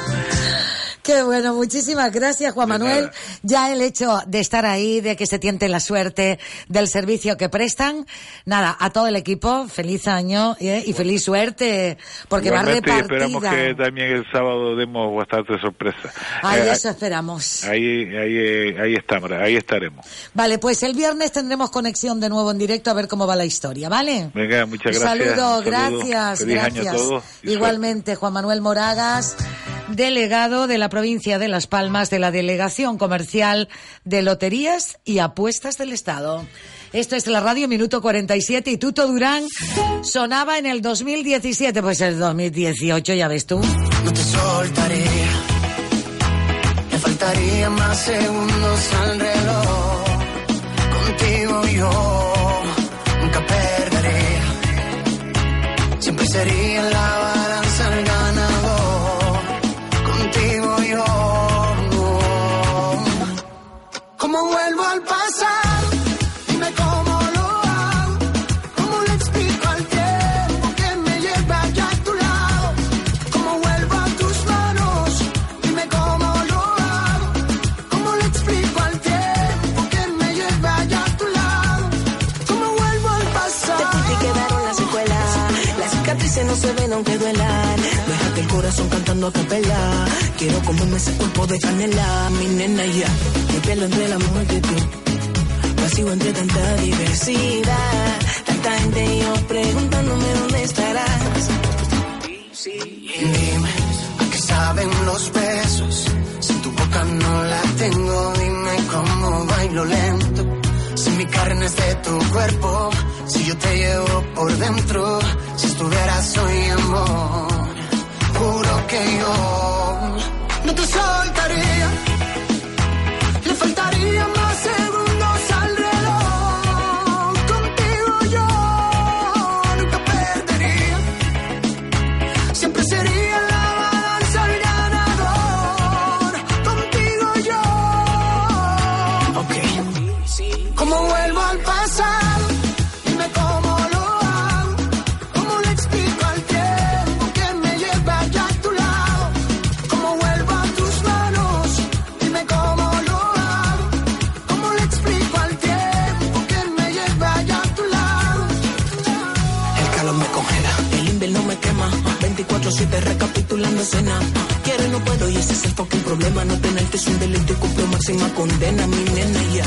Qué bueno, muchísimas gracias Juan Manuel. Ya el hecho de estar ahí, de que se tiente la suerte del servicio que prestan, nada, a todo el equipo, feliz año ¿eh? y feliz suerte, porque Igualmente, va y esperamos repartida. que también el sábado demos bastante sorpresa. Ay, Eh, eso esperamos. Ahí, ahí, eh, ahí estamos, ahí estaremos. Vale, pues el viernes tendremos conexión de nuevo en directo a ver cómo va la historia, ¿vale? Venga, muchas Un gracias. saludo, Un saludo. gracias, Feliz gracias. año a todos. Igualmente, Juan Manuel Moragas, delegado de la provincia de Las Palmas de la Delegación Comercial de Loterías y Apuestas del Estado. Esto es la radio Minuto 47 y Tuto Durán sonaba en el 2017, pues el 2018, ya ves tú. No te soltaré. Me faltaría más segundos al reloj. Contigo yo aunque duelan. Déjate el corazón cantando a capela. Quiero comerme ese cuerpo de canela. Mi nena ya. Me pelo entre la multitud. Vacío entre tanta diversidad. Tanta gente y yo preguntándome dónde estarás. Dime, ¿a qué saben los besos? Si tu boca no la tengo, dime cómo bailo lento. Si mi carne es de tu cuerpo, si yo te llevo por dentro, si estuvieras yo. Problema. No tenerte es un delito y cumplo máxima condena, mi nena ya.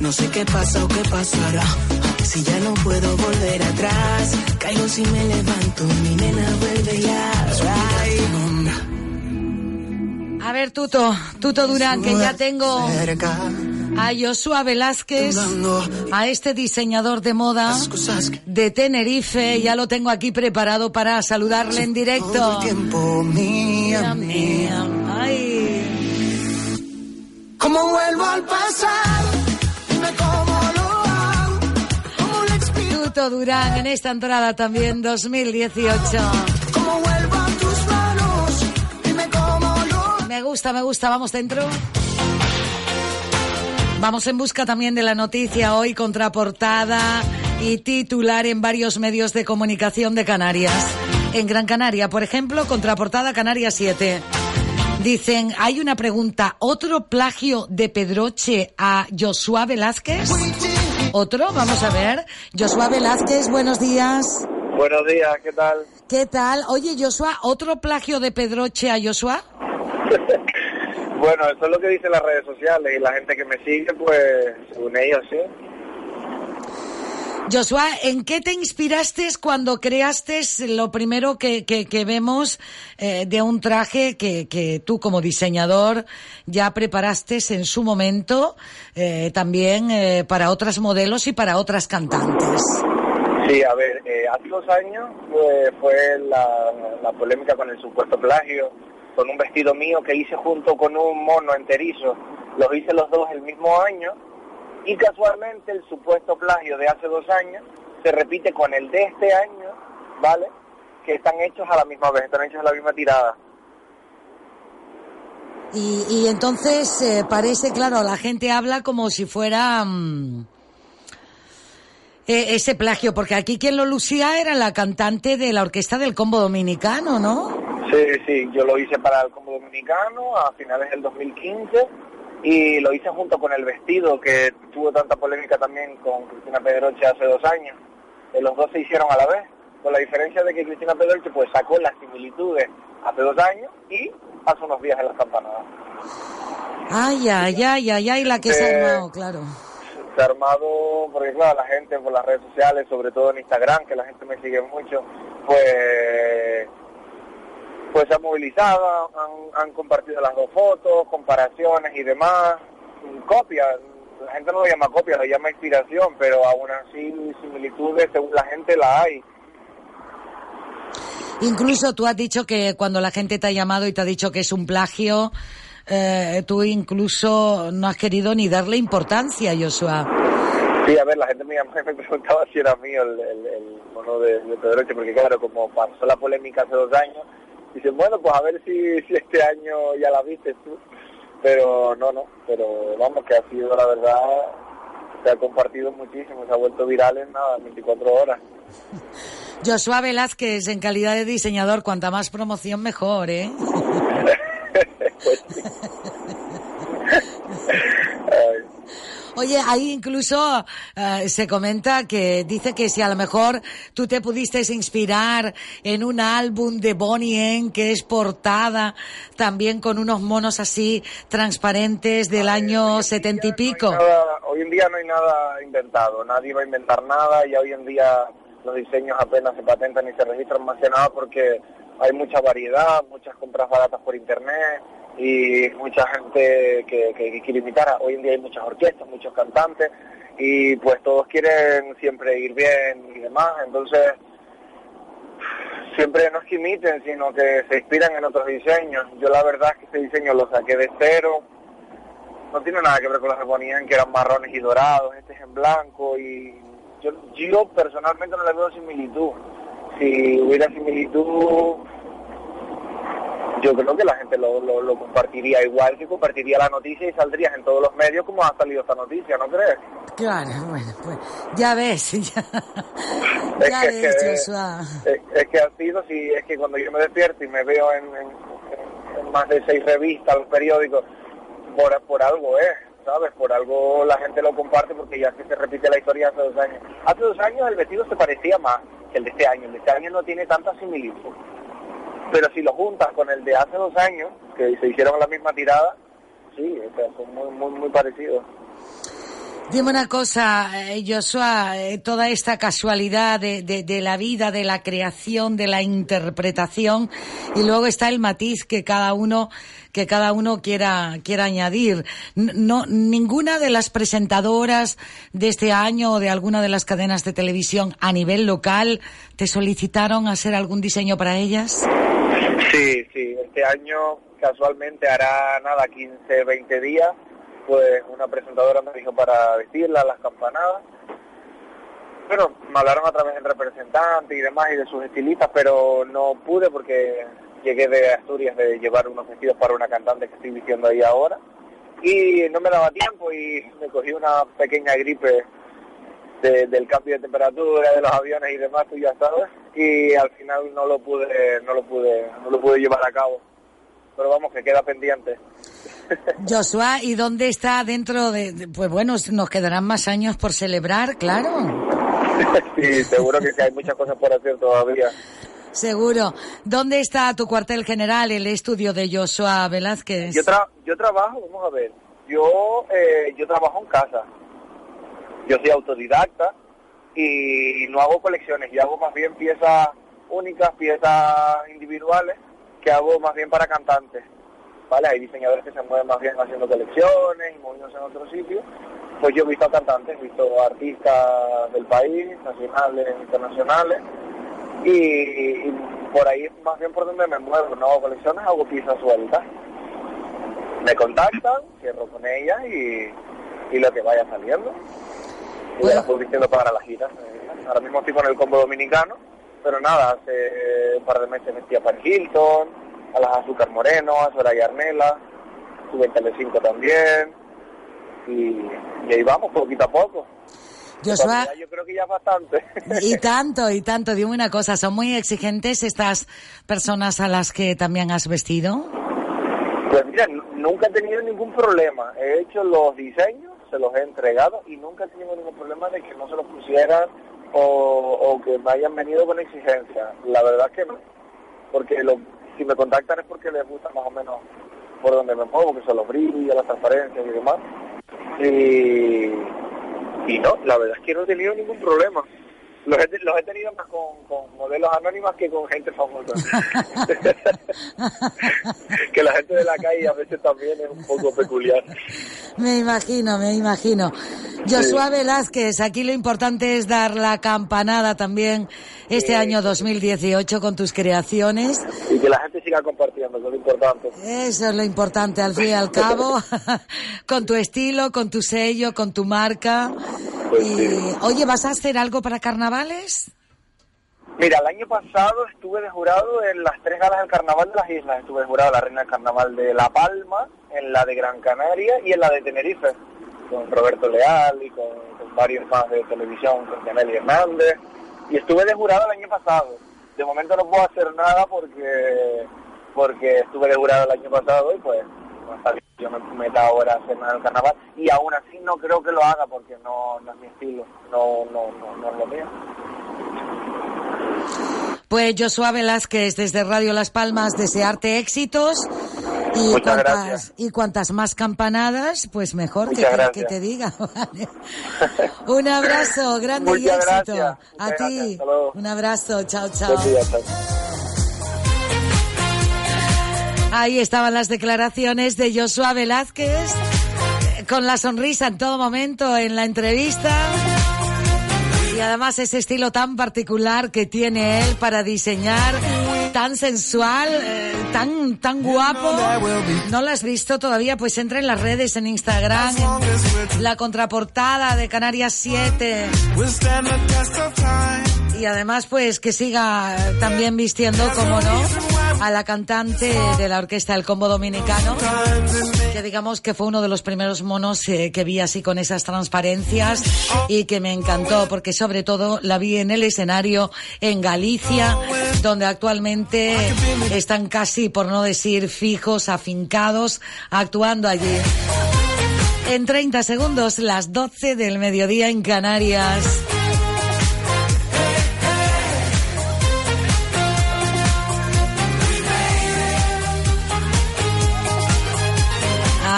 No sé qué pasa o qué pasará. Si ya no puedo volver atrás, caigo si me levanto. Mi nena vuelve ya. A ver, Tuto, Tuto Durán, que ya tengo a Joshua Velázquez, a este diseñador de moda de Tenerife, ya lo tengo aquí preparado para saludarle en directo. mía, mía. ¿Cómo vuelvo al pasado? Dime cómo lo hago. ¿Cómo explico? Tuto Durán en esta entrada también 2018. ¿Cómo vuelvo a tus manos? Dime cómo lo Me gusta, me gusta, vamos dentro. Vamos en busca también de la noticia hoy, contraportada y titular en varios medios de comunicación de Canarias. En Gran Canaria, por ejemplo, contraportada Canarias 7. Dicen, hay una pregunta, ¿otro plagio de Pedroche a Josué Velázquez? ¿Otro? Vamos a ver. Josué Velázquez, buenos días. Buenos días, ¿qué tal? ¿Qué tal? Oye, Josué, ¿otro plagio de Pedroche a Josué? Bueno, eso es lo que dicen las redes sociales y la gente que me sigue, pues, según ellos, sí. Josué, ¿en qué te inspiraste cuando creaste lo primero que, que, vemos eh, de un traje que, que tú como diseñador ya preparaste en su momento eh, también eh, para otras modelos y para otras cantantes? Sí, a ver, hace dos años fue la, la polémica con el supuesto plagio, con un vestido mío que hice junto con un mono enterizo. Los hice los dos el mismo año y casualmente el supuesto plagio de hace dos años se repite con el de este año, ¿vale? Que están hechos a la misma vez, están hechos a la misma tirada. Y, y entonces eh, parece, claro, la gente habla como si fuera mm, eh, ese plagio, porque aquí quien lo lucía era la cantante de la orquesta del combo dominicano, ¿no? Sí, sí, yo lo hice para el Combo Dominicano a finales del 2015 y lo hice junto con el vestido que tuvo tanta polémica también con Cristina Pedroche hace dos años. Eh, los dos se hicieron a la vez, con la diferencia de que Cristina Pedroche pues sacó las similitudes hace dos años y hace unos días en las campanadas. Ay, ay, ay, ay, ay, la que se ha Eh, armado, claro. Se ha armado, porque claro, la gente por las redes sociales, sobre todo en Instagram, que la gente me sigue mucho, pues pues se ha movilizado, han, han compartido las dos fotos, comparaciones y demás, copias, la gente no lo llama copia, lo llama inspiración, pero aún así similitudes según la gente la hay. Incluso tú has dicho que cuando la gente te ha llamado y te ha dicho que es un plagio, eh, tú incluso no has querido ni darle importancia, Joshua. Sí, a ver, la gente me, llamó y me preguntaba si era mío el, el, el mono de, de Pedroche, porque claro, como pasó la polémica hace dos años, dicen, bueno, pues a ver si, si este año ya la viste tú. Pero no, no, pero vamos, que ha sido la verdad, se ha compartido muchísimo, se ha vuelto viral en nada, en 24 horas. Joshua Velázquez, en calidad de diseñador, cuanta más promoción mejor, ¿eh? Oye, ahí incluso eh, se comenta que dice que si a lo mejor tú te pudiste inspirar en un álbum de Bonnie M que es portada también con unos monos así transparentes del año setenta y pico. Nada- hoy en día no hay nada inventado, nadie va a inventar nada y hoy en día los diseños apenas se patentan y se registran más que nada porque hay mucha variedad, muchas compras baratas por internet y mucha gente que, que- quiere imitar. Hoy en día hay muchas orquestas, muchos cantantes y pues todos quieren siempre ir bien y demás, entonces siempre no es que imiten, sino que se inspiran en otros diseños. Yo la verdad es que este diseño lo saqué de cero, no tiene nada que ver con los que ponían que eran marrones y dorados, este es en blanco y yo, yo personalmente no le veo similitud. Si hubiera similitud, yo creo que la gente lo, lo, lo compartiría igual que compartiría la noticia y saldrías en todos los medios como ha salido esta noticia, ¿no crees? Claro, bueno, pues ya ves, ya, Es ya que- ves, que- Joshua. Es, es que ha sido, si es que cuando yo me despierto y me veo en, en- en más de seis revistas, los periódicos, por, por algo es, ¿sabes? Por algo la gente lo comparte porque ya que se repite la historia hace dos años. Hace dos años el vestido se parecía más que el de este año, el de este año no tiene tanta similitud. Pero si lo juntas con el de hace dos años, que se hicieron la misma tirada, sí, o son muy, muy, muy parecidos. Dime una cosa, eh, Joshua, eh, toda esta casualidad de, de- la vida, de la creación, de la interpretación, y luego está el matiz que cada uno que cada uno quiera quiera añadir. No, ninguna de las presentadoras de este año o de alguna de las cadenas de televisión a nivel local te solicitaron hacer algún diseño para ellas. Sí, sí, este año casualmente hará nada, 15, 20 días, pues una presentadora me dijo para vestirla, las campanadas. Bueno, me hablaron a través del representante y demás y de sus estilistas, pero no pude porque llegué de Asturias de llevar unos vestidos para una cantante que estoy vistiendo ahí ahora y no me daba tiempo y me cogí una pequeña gripe de- del cambio de temperatura, de los aviones y demás, tú ya sabes, y al final no lo pude, no lo pude, no lo pude llevar a cabo. Pero vamos, que queda pendiente. Joshua, ¿y dónde está dentro de, Pues bueno, nos quedarán más años por celebrar, claro. sí, seguro que sí, hay muchas cosas por hacer todavía. Seguro. ¿Dónde está tu cuartel general, el estudio de Joshua Velázquez? Yo, tra- yo trabajo, vamos a ver, yo, eh, yo trabajo en casa. Yo soy autodidacta y no hago colecciones, yo hago más bien piezas únicas, piezas individuales, que hago más bien para cantantes. ¿Vale? Hay diseñadores que se mueven más bien haciendo colecciones y moviéndose en otros sitios. Pues yo he visto a cantantes, he visto artistas del país, nacionales, internacionales, y, por ahí es más bien por donde me muevo. No hago colecciones, hago piezas sueltas me contactan, cierro con ellas y, y lo que vaya saliendo. Y las voy vistiendo para las giras. Eh, Ahora mismo estoy con el combo dominicano, pero nada, hace un par de meses metí a Paris Hilton, a las Azúcar Moreno, a Soraya Arnela, estuve en Telecinco también, y, y ahí vamos, poquito a poco. Joshua, Ya Yo creo que ya bastante. y tanto, y tanto. Dime una cosa, ¿son muy exigentes estas personas a las que también has vestido? Pues mira, nunca he tenido ningún problema. He hecho los diseños, se los he entregado y nunca he tenido ningún problema de que no se los pusieran o, que me hayan venido con exigencia. La verdad que no. Porque lo- si me contactan es porque les gusta más o menos por donde me muevo, que son los brillos, las transparencias y demás. Y, y no, la verdad es que no he tenido ningún problema. Los he, te- los he tenido más con, con modelos anónimas que con gente famosa. que la gente de la calle a veces también es un poco peculiar. Me imagino, me imagino. Joshua Velázquez, aquí lo importante es dar la campanada también este año 2018 con tus creaciones. Y que la gente siga compartiendo, que es lo importante. Eso es lo importante al fin y al cabo, con tu estilo, con tu sello, con tu marca. Pues y, oye, ¿vas a hacer algo para Mira, el año pasado estuve de jurado en las tres galas del Carnaval de las Islas. Estuve de jurado en la Reina del Carnaval de La Palma, en la de Gran Canaria y en la de Tenerife, con Roberto Leal y con, varios más de televisión, con Yaneli Hernández. Y estuve de jurado el año pasado. De momento no puedo hacer nada porque porque estuve de jurado el año pasado y pues hasta que yo me meta ahora a hacer nada del carnaval y aún así no creo que lo haga porque no, no es mi estilo, no, no, no, no es lo mío. Pues Joshua Velázquez desde Radio Las Palmas, desearte éxitos y Muchas cuantas, gracias. y cuantas más campanadas, pues mejor que, que- te diga. ¿vale? Un abrazo grande y Muchas éxito. gracias. A ti. Un abrazo. Chao, chao. Ahí estaban las declaraciones de Joshua Velázquez, eh, con la sonrisa en todo momento en la entrevista. Y además ese estilo tan particular que tiene él para diseñar, tan sensual, eh, tan, tan guapo. ¿No lo has visto todavía? Pues entra en las redes, en Instagram, la contraportada de Canarias 7. Y además, pues que siga también vistiendo, como no, a la cantante de la orquesta El Combo Dominicano, que digamos que fue uno de los primeros monos eh, que vi así con esas transparencias y que me encantó, porque sobre todo la vi en el escenario en Galicia, donde actualmente están casi, por no decir fijos, afincados, actuando allí. En 30 segundos, las 12 del mediodía en Canarias.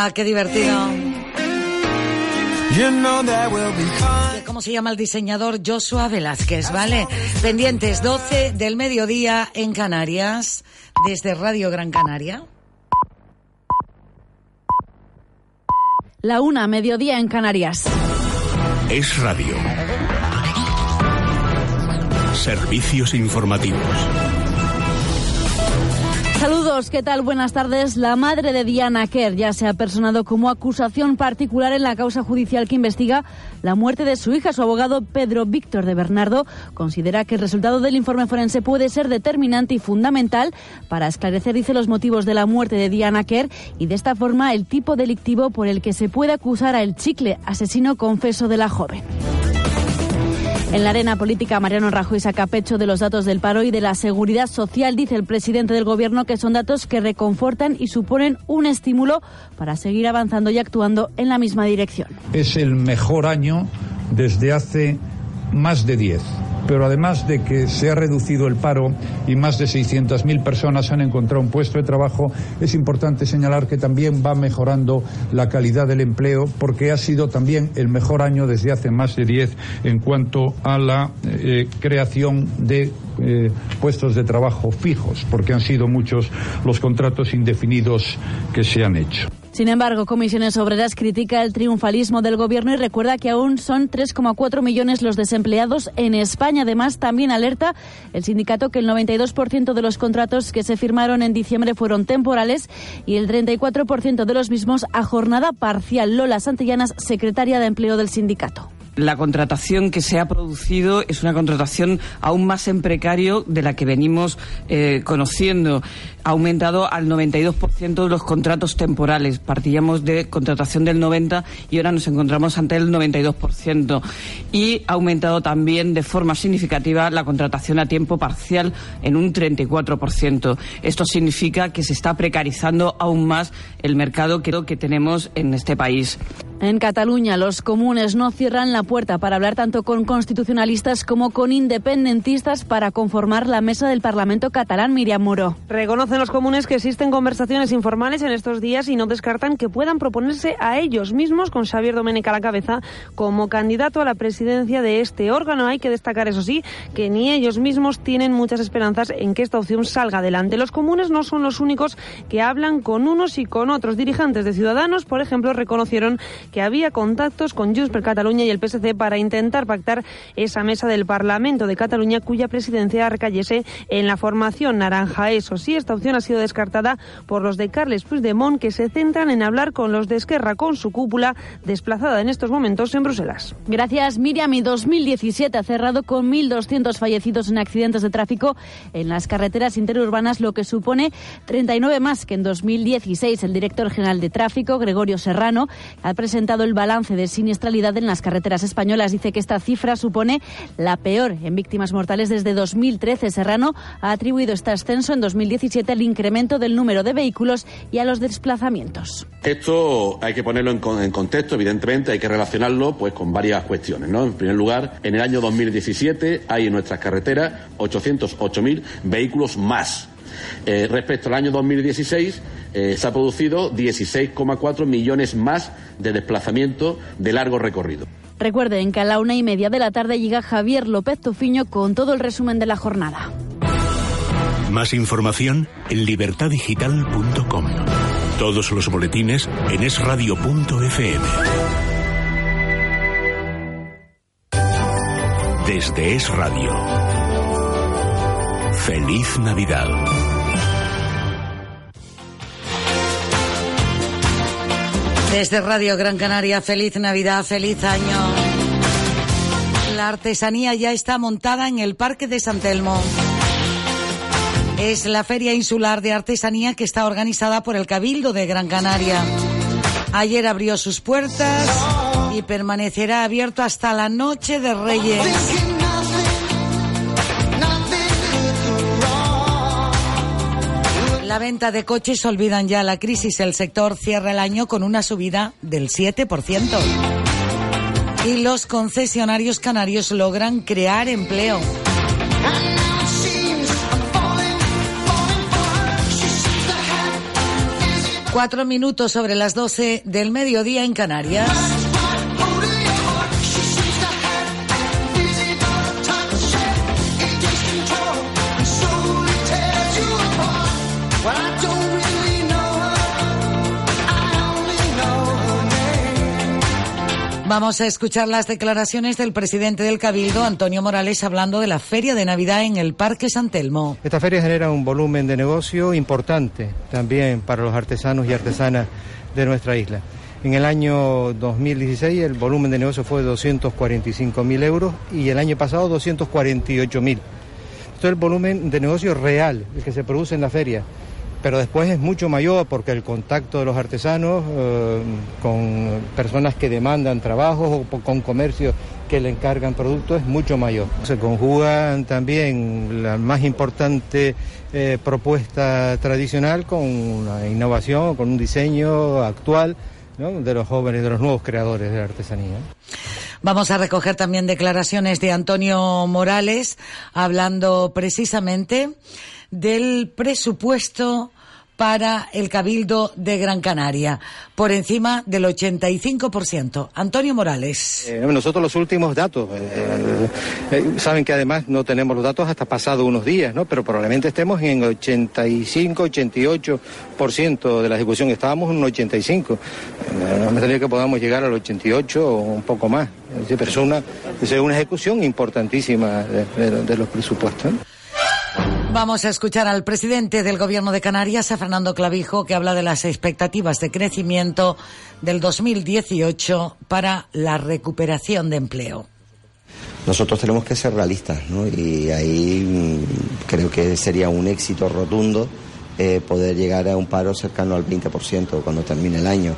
Ah, qué divertido. ¿Cómo se llama el diseñador? Joshua Velázquez, ¿vale? Pendientes 12 del mediodía en Canarias, desde Radio Gran Canaria. La una, mediodía en Canarias. Es radio. Servicios informativos. ¿Qué tal? Buenas tardes. La madre de Diana Kerr ya se ha personado como acusación particular en la causa judicial que investiga la muerte de su hija. Su abogado Pedro Víctor de Bernardo considera que el resultado del informe forense puede ser determinante y fundamental para esclarecer, dice, los motivos de la muerte de Diana Kerr y de esta forma el tipo delictivo por el que se puede acusar al chicle asesino confeso de la joven. En la arena política, Mariano Rajoy saca pecho de los datos del paro y de la seguridad social. Dice el presidente del Gobierno que son datos que reconfortan y suponen un estímulo para seguir avanzando y actuando en la misma dirección. Es el mejor año desde hace más de 10 pero además de que se ha reducido el paro y más de 600.000 personas han encontrado un puesto de trabajo, es importante señalar que también va mejorando la calidad del empleo porque ha sido también el mejor año desde hace más de 10 en cuanto a la eh, creación de eh, puestos de trabajo fijos, porque han sido muchos los contratos indefinidos que se han hecho. Sin embargo, Comisiones Obreras critica el triunfalismo del gobierno y recuerda que aún son 3,4 millones los desempleados en España. Además, también alerta el sindicato que el 92% de los contratos que se firmaron en diciembre fueron temporales y el 34% de los mismos a jornada parcial. Lola Santillanas, secretaria de Empleo del sindicato la contratación que se ha producido es una contratación aún más en precario de la que venimos eh, conociendo. Ha aumentado al 92% de los contratos temporales. Partíamos de contratación del 90% y ahora nos encontramos ante el 92%. Y ha aumentado también de forma significativa la contratación a tiempo parcial en un 34%. Esto significa que se está precarizando aún más el mercado que tenemos en este país. En Cataluña, los comunes no cierran la puerta para hablar tanto con constitucionalistas como con independentistas para conformar la mesa del Parlamento catalán. Miriam Muro. Reconocen los comunes que existen conversaciones informales en estos días y no descartan que puedan proponerse a ellos mismos, con Xavier Domènech a la cabeza, como candidato a la presidencia de este órgano. Hay que destacar, eso sí, que ni ellos mismos tienen muchas esperanzas en que esta opción salga adelante. Los comunes no son los únicos que hablan con unos y con otros. Dirigentes de Ciudadanos, por ejemplo, reconocieron que había contactos con Junts per Cataluña y el PSC para intentar pactar esa mesa del Parlamento de Cataluña cuya presidencia recayese en la formación naranja. Eso sí, esta opción ha sido descartada por los de Carles Puigdemont que se centran en hablar con los de Esquerra con su cúpula desplazada en estos momentos en Bruselas. Gracias Miriam. Y 2017 ha cerrado con 1.200 fallecidos en accidentes de tráfico en las carreteras interurbanas, lo que supone 39 más que en 2016. El director general de tráfico, Gregorio Serrano, ha presentado el balance de siniestralidad en las carreteras españolas. Dice que esta cifra supone la peor en víctimas mortales desde 2013. Serrano ha atribuido este ascenso en 2017 al incremento del número de vehículos y a los desplazamientos. Esto hay que ponerlo en, contexto, evidentemente, hay que relacionarlo pues con varias cuestiones. En primer lugar, en el año 2017 hay en nuestras carreteras 808.000 vehículos más eh, respecto al año 2016, eh, se ha producido 16,4 millones más de desplazamientos de largo recorrido. Recuerden que a la una y media de la tarde llega Javier López Tufiño con todo el resumen de la jornada. Más información en libertadigital.com. Todos los boletines en esradio.fm. Desde Es Radio. Feliz Navidad. Desde Radio Gran Canaria, feliz Navidad, feliz año. La artesanía ya está montada en el Parque de San Telmo. Es la Feria Insular de Artesanía que está organizada por el Cabildo de Gran Canaria. Ayer abrió sus puertas y permanecerá abierto hasta la noche de Reyes. Venta de coches olvidan ya la crisis. El sector cierra el año con una subida del 7%. Y los concesionarios canarios logran crear empleo. Cuatro minutos sobre las doce del mediodía en Canarias. Vamos a escuchar las declaraciones del presidente del Cabildo, Antonio Morales, hablando de la Feria de Navidad en el Parque San Telmo. Esta feria genera un volumen de negocio importante también para los artesanos y artesanas de nuestra isla. En el año 2016 el volumen de negocio fue de 245 mil euros y el año pasado 248 mil. Esto es el volumen de negocio real, el que se produce en la feria pero después es mucho mayor porque el contacto de los artesanos eh, con personas que demandan trabajos o con comercios que le encargan productos es mucho mayor. Se conjugan también la más importante eh, propuesta tradicional con una innovación, con un diseño actual de los jóvenes, de los nuevos creadores de la artesanía. Vamos a recoger también declaraciones de Antonio Morales hablando precisamente del presupuesto para el Cabildo de Gran Canaria, por encima del 85%. Antonio Morales. Eh, nosotros los últimos datos, eh, eh, saben que además no tenemos los datos hasta pasado unos días, ¿no? pero probablemente estemos en 85, 88% de la ejecución. Estábamos en un 85. no me que podamos llegar al 88 o un poco más. Es es una ejecución importantísima de, los presupuestos. Vamos a escuchar al presidente del Gobierno de Canarias, a Fernando Clavijo, que habla de las expectativas de crecimiento del 2018 para la recuperación de empleo. Nosotros tenemos que ser realistas, ¿no? Y ahí mm, creo que sería un éxito rotundo eh, poder llegar a un paro cercano al 20% cuando termine el año.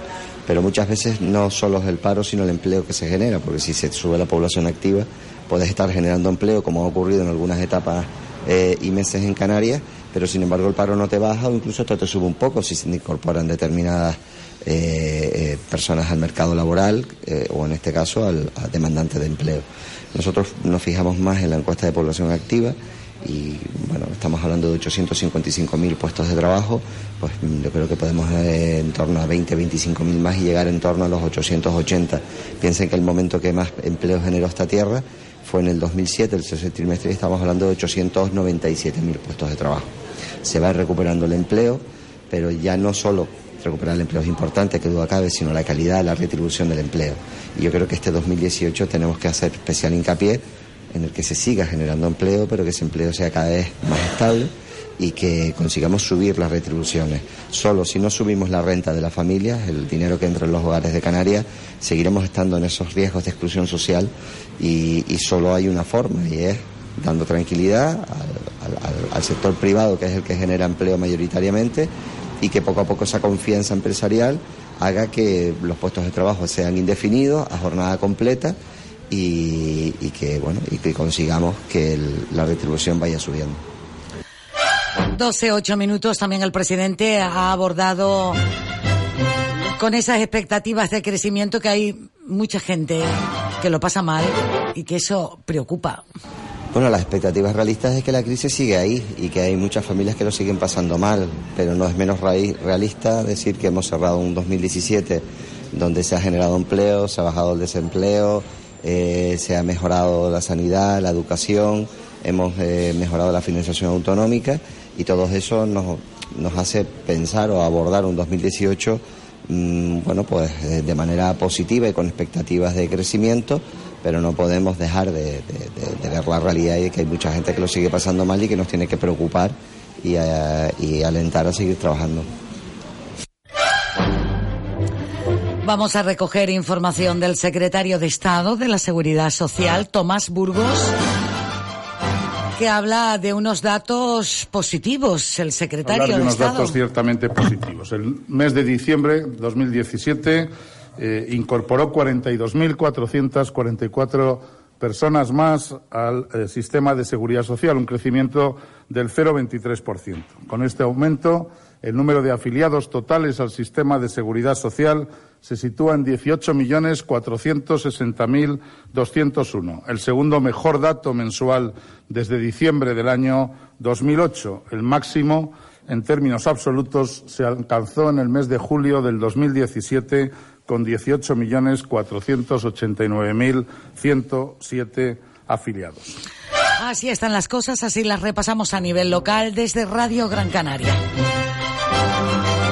Pero muchas veces no solo es el paro, sino el empleo que se genera, porque si se sube la población activa, puedes estar generando empleo, como ha ocurrido en algunas etapas eh, y meses en Canarias, pero sin embargo el paro no te baja o incluso esto te sube un poco si se incorporan determinadas eh, eh, personas al mercado laboral o en este caso al, demandante de empleo. Nosotros nos fijamos más en la encuesta de población activa y bueno, estamos hablando de 855.000 puestos de trabajo, pues yo creo que podemos en torno a 20, 25.000 más y llegar en torno a los 880. Piensen que el momento que más empleo generó esta tierra fue en el 2007, el tercer trimestre, y estamos hablando de 897.000 puestos de trabajo. Se va recuperando el empleo, pero ya no solo recuperar el empleo es importante, que duda cabe, sino la calidad, la retribución del empleo. Y yo creo que este 2018 tenemos que hacer especial hincapié en el que se siga generando empleo, pero que ese empleo sea cada vez más estable y que consigamos subir las retribuciones. Solo si no subimos la renta de las familias, el dinero que entra en los hogares de Canarias, seguiremos estando en esos riesgos de exclusión social y, solo hay una forma y es dando tranquilidad al, sector privado, que es el que genera empleo mayoritariamente, y que poco a poco esa confianza empresarial haga que los puestos de trabajo sean indefinidos, a jornada completa, y, que bueno y que consigamos que la retribución vaya subiendo. 12, 8 minutos. También el presidente ha abordado con esas expectativas de crecimiento que hay mucha gente que lo pasa mal y que eso preocupa. Bueno, las expectativas realistas es que la crisis sigue ahí y que hay muchas familias que lo siguen pasando mal, pero no es menos realista decir que hemos cerrado un 2017 donde se ha generado empleo, se ha bajado el desempleo, eh, se ha mejorado la sanidad, la educación, hemos eh, mejorado la financiación autonómica y todo eso nos, hace pensar o abordar un 2018 mm, bueno pues eh, de manera positiva y con expectativas de crecimiento pero no podemos dejar de, ver la realidad y que hay mucha gente que lo sigue pasando mal y que nos tiene que preocupar eh, y alentar a seguir trabajando. Vamos a recoger información del secretario de Estado de la Seguridad Social, Tomás Burgos que habla de unos datos positivos, el secretario hablar de, unos datos ciertamente positivos. El mes de diciembre de 2017 eh, incorporó 42.444 personas más al eh, sistema de seguridad social, un crecimiento del 0,23%. Con este aumento, el número de afiliados totales al sistema de seguridad social se sitúa en 18.460.201, el segundo mejor dato mensual desde diciembre del año 2008. El máximo, en términos absolutos, se alcanzó en el mes de julio del 2017 con 18.489.107 afiliados. Así están las cosas, así las repasamos a nivel local desde Radio Gran Canaria.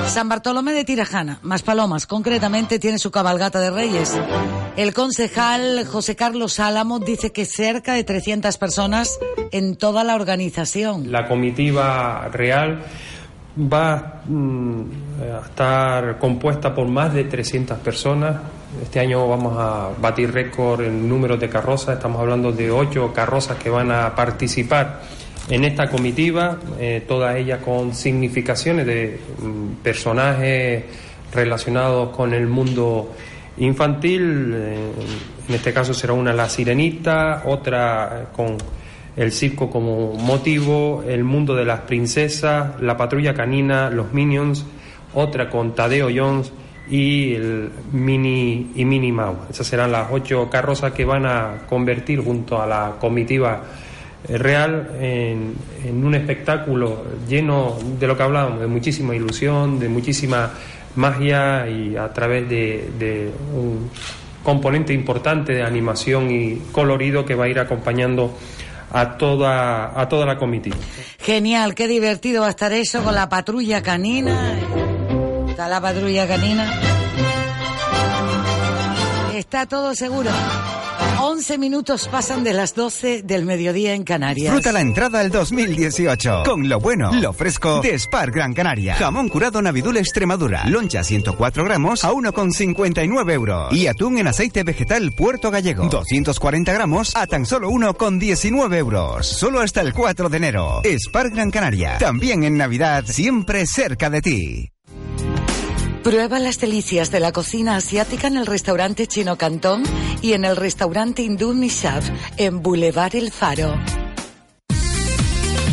San Bartolomé de Tirajana, más palomas, concretamente tiene su cabalgata de reyes. El concejal José Carlos Álamo dice que cerca de 300 personas en toda la organización. La comitiva real va mm, a estar compuesta por más de 300 personas. Este año vamos a batir récord en número de carrozas, estamos hablando de ocho carrozas que van a participar en esta comitiva, eh, todas ellas con significaciones de mm, personajes relacionados con el mundo Infantil, eh, en este caso será una La Sirenita, otra con el circo como motivo, El Mundo de las Princesas, La Patrulla Canina, Los Minions, otra con Tadeo Jones y el Mini y Mini Mouse. Esas serán las ocho carrozas que van a convertir junto a la comitiva eh, real en, en un espectáculo lleno de lo que hablábamos, de muchísima ilusión, de muchísima magia y a través de, de un componente importante de animación y colorido que va a ir acompañando a toda, a toda la comitiva. Genial, qué divertido va a estar eso con la patrulla canina. Está la patrulla canina. Está todo seguro. 11 minutos pasan de las 12 del mediodía en Canarias. Disfruta la entrada al 2018 con lo bueno, lo fresco de Spar Gran Canaria. Jamón curado Navidul Extremadura. Loncha 104 gramos a 1,59 euros. Y atún en aceite vegetal Puerto Gallego. 240 gramos a tan solo 1,19 euros. Solo hasta el 4 de enero. Spar Gran Canaria. También en Navidad, siempre cerca de ti. Prueba las delicias de la cocina asiática en el restaurante Chino Cantón y en el restaurante hindú Nishab en Boulevard El Faro.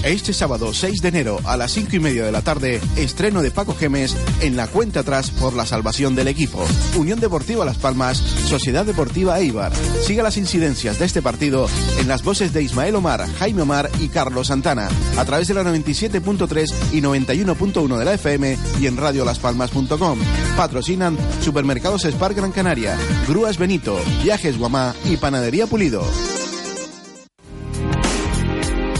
Este sábado 6 de enero a las 5 y media de la tarde, estreno de Paco Gemes en la cuenta atrás por la salvación del equipo. Unión Deportiva Las Palmas, Sociedad Deportiva Eibar. Siga las incidencias de este partido en las voces de Ismael Omar, Jaime Omar y Carlos Santana, a través de la 97.3 y 91.1 de la FM y en radiolaspalmas.com. Patrocinan Supermercados Spar Gran Canaria, Grúas Benito, Viajes Guamá y Panadería Pulido.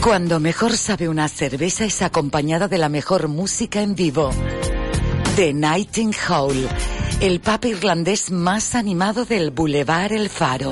Cuando mejor sabe una cerveza es acompañada de la mejor música en vivo. The Nightingale, el pub irlandés más animado del Boulevard El Faro.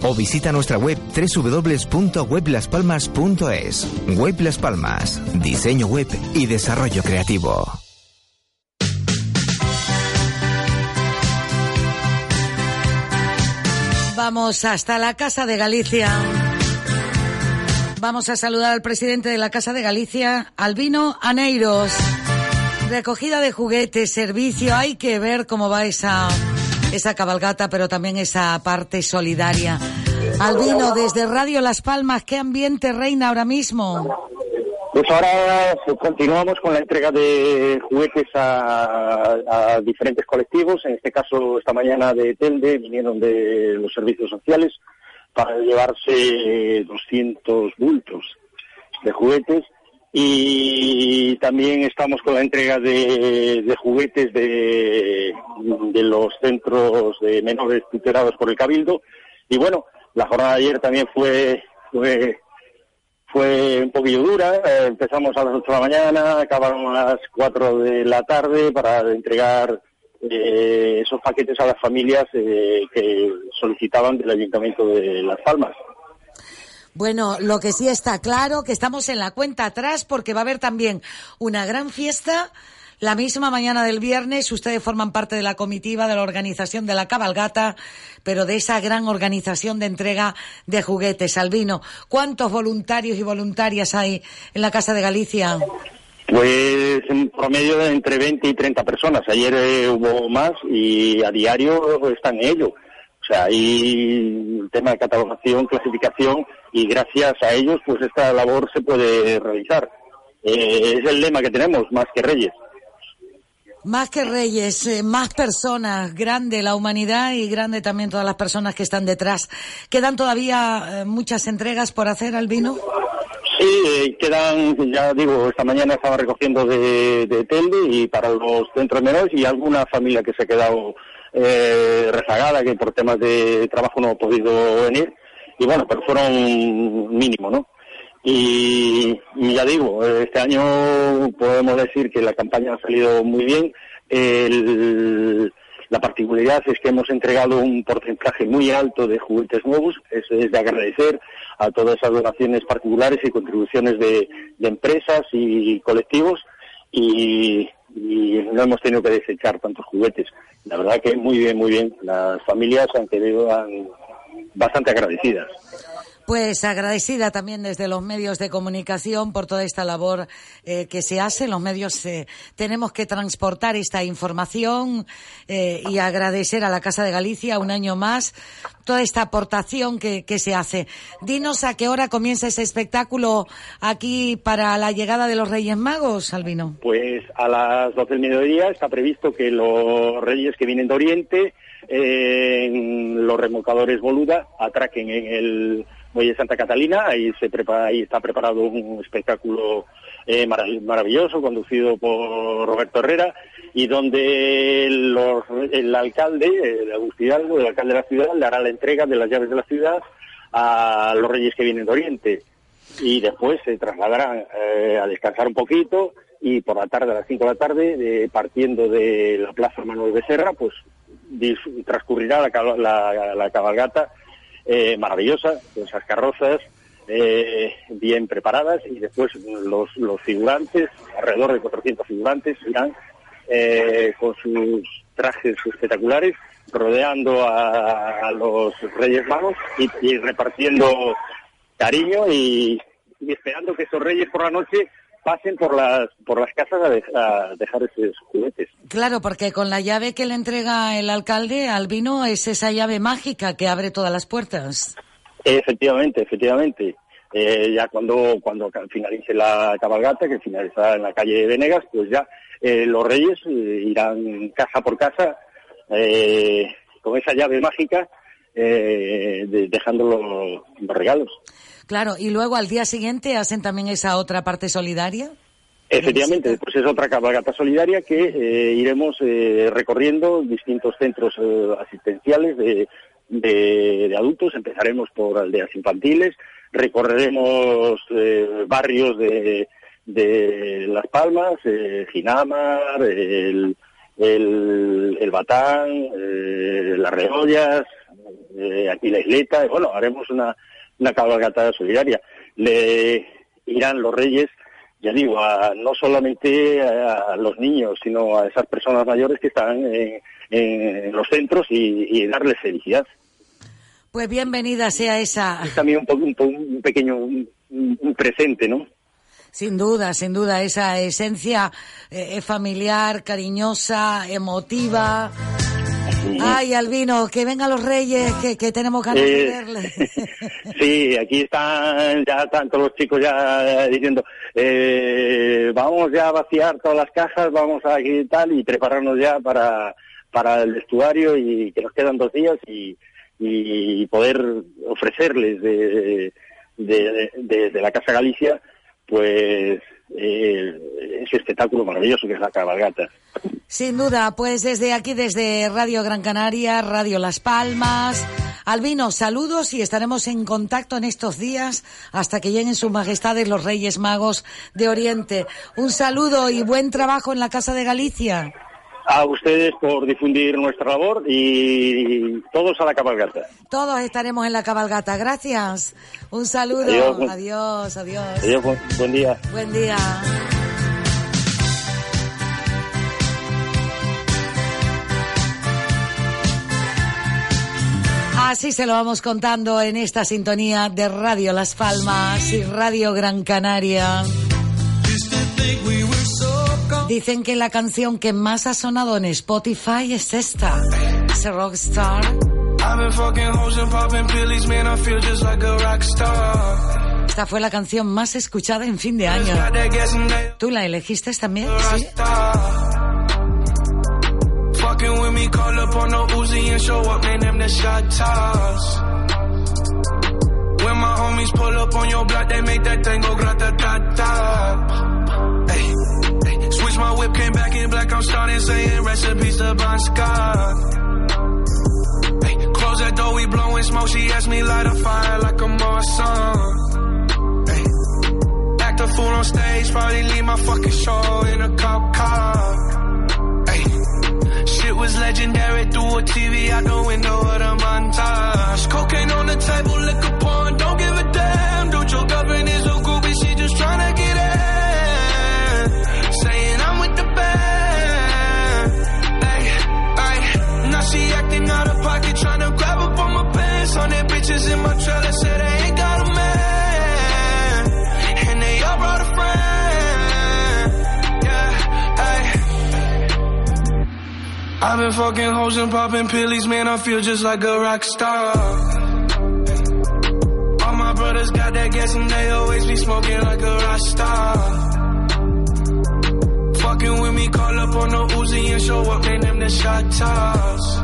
o visita nuestra web www.weblaspalmas.es. Web Las Palmas, diseño web y desarrollo creativo. Vamos hasta la Casa de Galicia. Vamos a saludar al presidente de la Casa de Galicia, Albino Aneiros. Recogida de juguetes, servicio, hay que ver cómo va esa, esa cabalgata, pero también esa parte solidaria. Albino, desde Radio Las Palmas, ¿qué ambiente reina ahora mismo? Pues ahora continuamos con la entrega de juguetes a, a diferentes colectivos. En este caso, esta mañana de Telde vinieron de los servicios sociales para llevarse 200 bultos de juguetes. Y también estamos con la entrega de, juguetes de, los centros de menores tutelados por el Cabildo. Y bueno, la jornada de ayer también fue, fue un poquillo dura. empezamos a las 8 de la mañana, acabaron a las 4 de la tarde para entregar eh, esos paquetes a las familias eh, que solicitaban del Ayuntamiento de Las Palmas. Bueno, lo que sí está claro que estamos en la cuenta atrás porque va a haber también una gran fiesta la misma mañana del viernes. Ustedes forman parte de la comitiva de la organización de la cabalgata, pero de esa gran organización de entrega de juguetes. Albino, ¿cuántos voluntarios y voluntarias hay en la Casa de Galicia? Pues en promedio de entre 20 y 30 personas. Ayer eh, hubo más y a diario están en ello. O sea, hay un tema de catalogación, clasificación y gracias a ellos pues esta labor se puede realizar. Eh, es el lema que tenemos, más que reyes. Más que reyes, eh, más personas, grande la humanidad y grande también todas las personas que están detrás. ¿Quedan todavía eh, muchas entregas por hacer, Albino? Sí, eh, quedan, ya digo, esta mañana estaba recogiendo de, de Telde y para los centros menores y alguna familia que se ha quedado eh, rezagada, que por temas de trabajo no ha podido venir. Y bueno, pero fueron mínimo, ¿no? Y, ya digo, este año podemos decir que la campaña ha salido muy bien, la particularidad es que hemos entregado un porcentaje muy alto de juguetes nuevos. Eso es de agradecer a todas esas donaciones particulares y contribuciones de, de empresas y colectivos. Y, y no hemos tenido que desechar tantos juguetes. La verdad que muy bien, muy bien. Las familias han quedado bastante agradecidas. Pues agradecida también desde los medios de comunicación por toda esta labor eh, que se hace. Los medios eh, tenemos que transportar esta información eh, y agradecer a la Casa de Galicia un año más toda esta aportación que, se hace. Dinos a qué hora comienza ese espectáculo aquí para la llegada de los Reyes Magos, Albino. Pues a las 12 del mediodía está previsto que los reyes que vienen de Oriente, eh, los remolcadores Boluda, atraquen en el muelle Santa Catalina. Ahí, se prepara, ahí está preparado un espectáculo eh, marav- maravilloso conducido por Roberto Herrera y donde el alcalde, el Agustín Hidalgo, el alcalde de la ciudad, le hará la entrega de las llaves de la ciudad a los reyes que vienen de Oriente y después se trasladarán eh, a descansar un poquito y por la tarde, a las 5 de la tarde, partiendo de la Plaza Manuel Becerra, pues transcurrirá la- la cabalgata eh, maravillosa, con esas carrozas eh, bien preparadas y después los, los figurantes, alrededor de 400 figurantes, irán eh, con sus trajes espectaculares rodeando a, los Reyes Magos y, y repartiendo cariño y, y esperando que esos reyes por la noche pasen por las por las casas a, de- a dejar esos juguetes. Claro, porque con la llave que le entrega el alcalde al vino es esa llave mágica que abre todas las puertas. Efectivamente, efectivamente. Eh, ya cuando cuando finalice la cabalgata, que finalizará en la calle de Venegas, pues ya eh, los reyes eh, irán casa por casa eh, con esa llave mágica eh, de- dejando los, los regalos. Claro, y luego al día siguiente hacen también esa otra parte solidaria. Efectivamente, pues es otra cabalgata solidaria que eh, iremos eh, recorriendo distintos centros eh, asistenciales de, de- de adultos. Empezaremos por aldeas infantiles, recorreremos eh, barrios de, de Las Palmas, eh, Ginamar, el, el, el Batán, Las Reollas, aquí la Isleta. Bueno, haremos una, una cabalgata solidaria. Le irán los reyes ya digo, a- no solamente a, los niños, sino a esas personas mayores que están en, en los centros y, y darles felicidad. Pues bienvenida sea esa, Es también un, un, pequeño un, un presente, ¿no? sin duda, sin duda, esa esencia eh, familiar, cariñosa, emotiva. Ay, Albino, que vengan los reyes, que, que tenemos ganas de Eh, verles. Sí, aquí están ya tanto los chicos ya diciendo, eh, vamos ya a vaciar todas las cajas, vamos a y tal, y prepararnos ya para, para el vestuario y que nos quedan dos días y, y poder ofrecerles de, de, de- de la Casa Galicia, pues eh, ese espectáculo maravilloso que es la cabalgata. Sin duda, pues desde aquí, desde Radio Gran Canaria, Radio Las Palmas. Albino, saludos y estaremos en contacto en estos días hasta que lleguen sus majestades los Reyes Magos de Oriente. Un saludo y buen trabajo en la Casa de Galicia. A ustedes por difundir nuestra labor y todos a la cabalgata. Todos estaremos en la cabalgata. Gracias. Un saludo. Adiós. Adiós, adiós. Adiós, buen- buen día. Buen día. Así se lo vamos contando en esta sintonía de Radio Las Palmas y Radio Gran Canaria. Dicen que la canción que más ha sonado en Spotify es esta. Es Rockstar. Esta fue la canción más escuchada en fin de año. ¿Tú la elegiste también? Sí. Fucking with me, call up on no Uzi and show up, man. Them the shot toss. When my homies pull up on your block, they make that thing go grata ta ta. Hey, my whip, came back in black. I'm starting saying recipes to Bon Scott. Hey, close that door, we blowing smoke. She asked me light a fire like a Marsan. Hey, act a fool on stage, probably leave my fucking show in a cop car. Hey, shit was legendary through a TV out the window of the montage. Cocaine on the table, liquor porn, don't give a damn. Bitches in my trailer, say they ain't got a man. And they all brought a friend. Yeah. I've been fucking hoes and popping pillies, man. I feel just like a rock star. All my brothers got that gas and they always be smoking like a rock star. Fucking with me, call up on the Uzi and show up, name them the shot toss.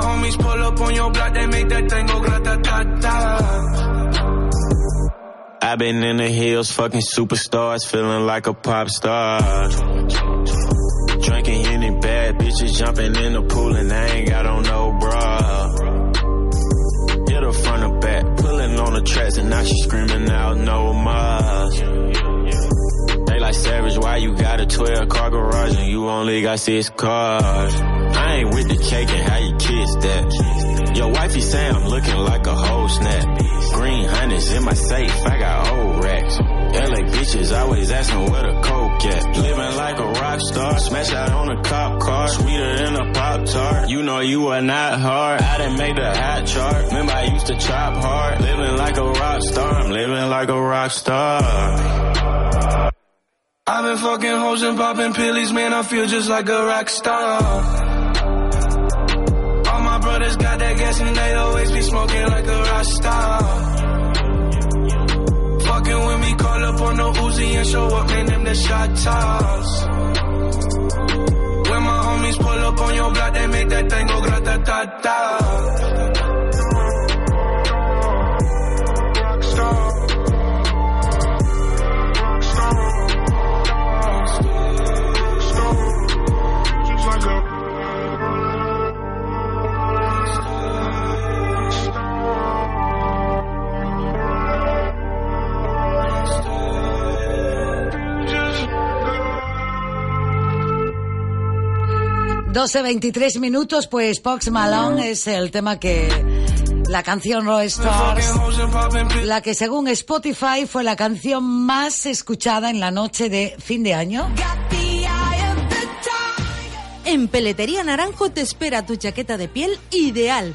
Homies pull up on your block, they make that thing go grata ta ta. I've been in the hills, fucking superstars, feeling like a pop star. Drinking any bad bitches, jumping in the pool, and I ain't got on no bra. Hit her front or back, pulling on the tracks, and now she screaming out no more. They like savage, why you got a 12 car garage and you only got six cars? I ain't with the cake and how you kiss that. Your wifey say I'm looking like a whole snap. Green hundreds in my safe, I got old racks. LA bitches always asking where the coke at. Living like a rock star, smash out on a cop car, sweeter than a pop tart. You know you are not hard. I didn't make the hot chart. Remember I used to chop hard. Living like a rock star, I'm living like a rock star. I've been fucking hoes and popping pillies, man. I feel just like a rock star. Brothers got that gas and they always be smoking like a rock star. Fucking with me, call up on the Uzi and show up, man. Them the shot toss. 12.23 minutos, pues Pox Malone es el tema que... La canción Roy Stars, la que según Spotify fue la canción más escuchada en la noche de fin de año. En Peletería Naranjo te espera tu chaqueta de piel ideal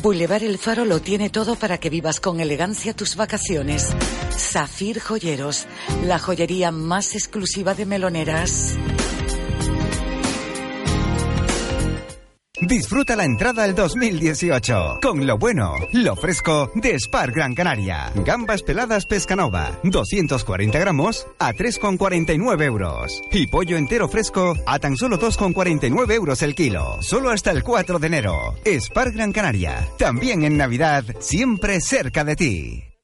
Boulevard El Faro lo tiene todo para que vivas con elegancia tus vacaciones. Zafir Joyeros, la joyería más exclusiva de meloneras. Disfruta la entrada al 2018 con lo bueno, lo fresco de Spar Gran Canaria. Gambas peladas Pescanova, 240 gramos a 3,49 euros. Y pollo entero fresco a tan solo 2,49 euros el kilo. Solo hasta el 4 de enero. Spar Gran Canaria. También en Navidad, siempre cerca de ti.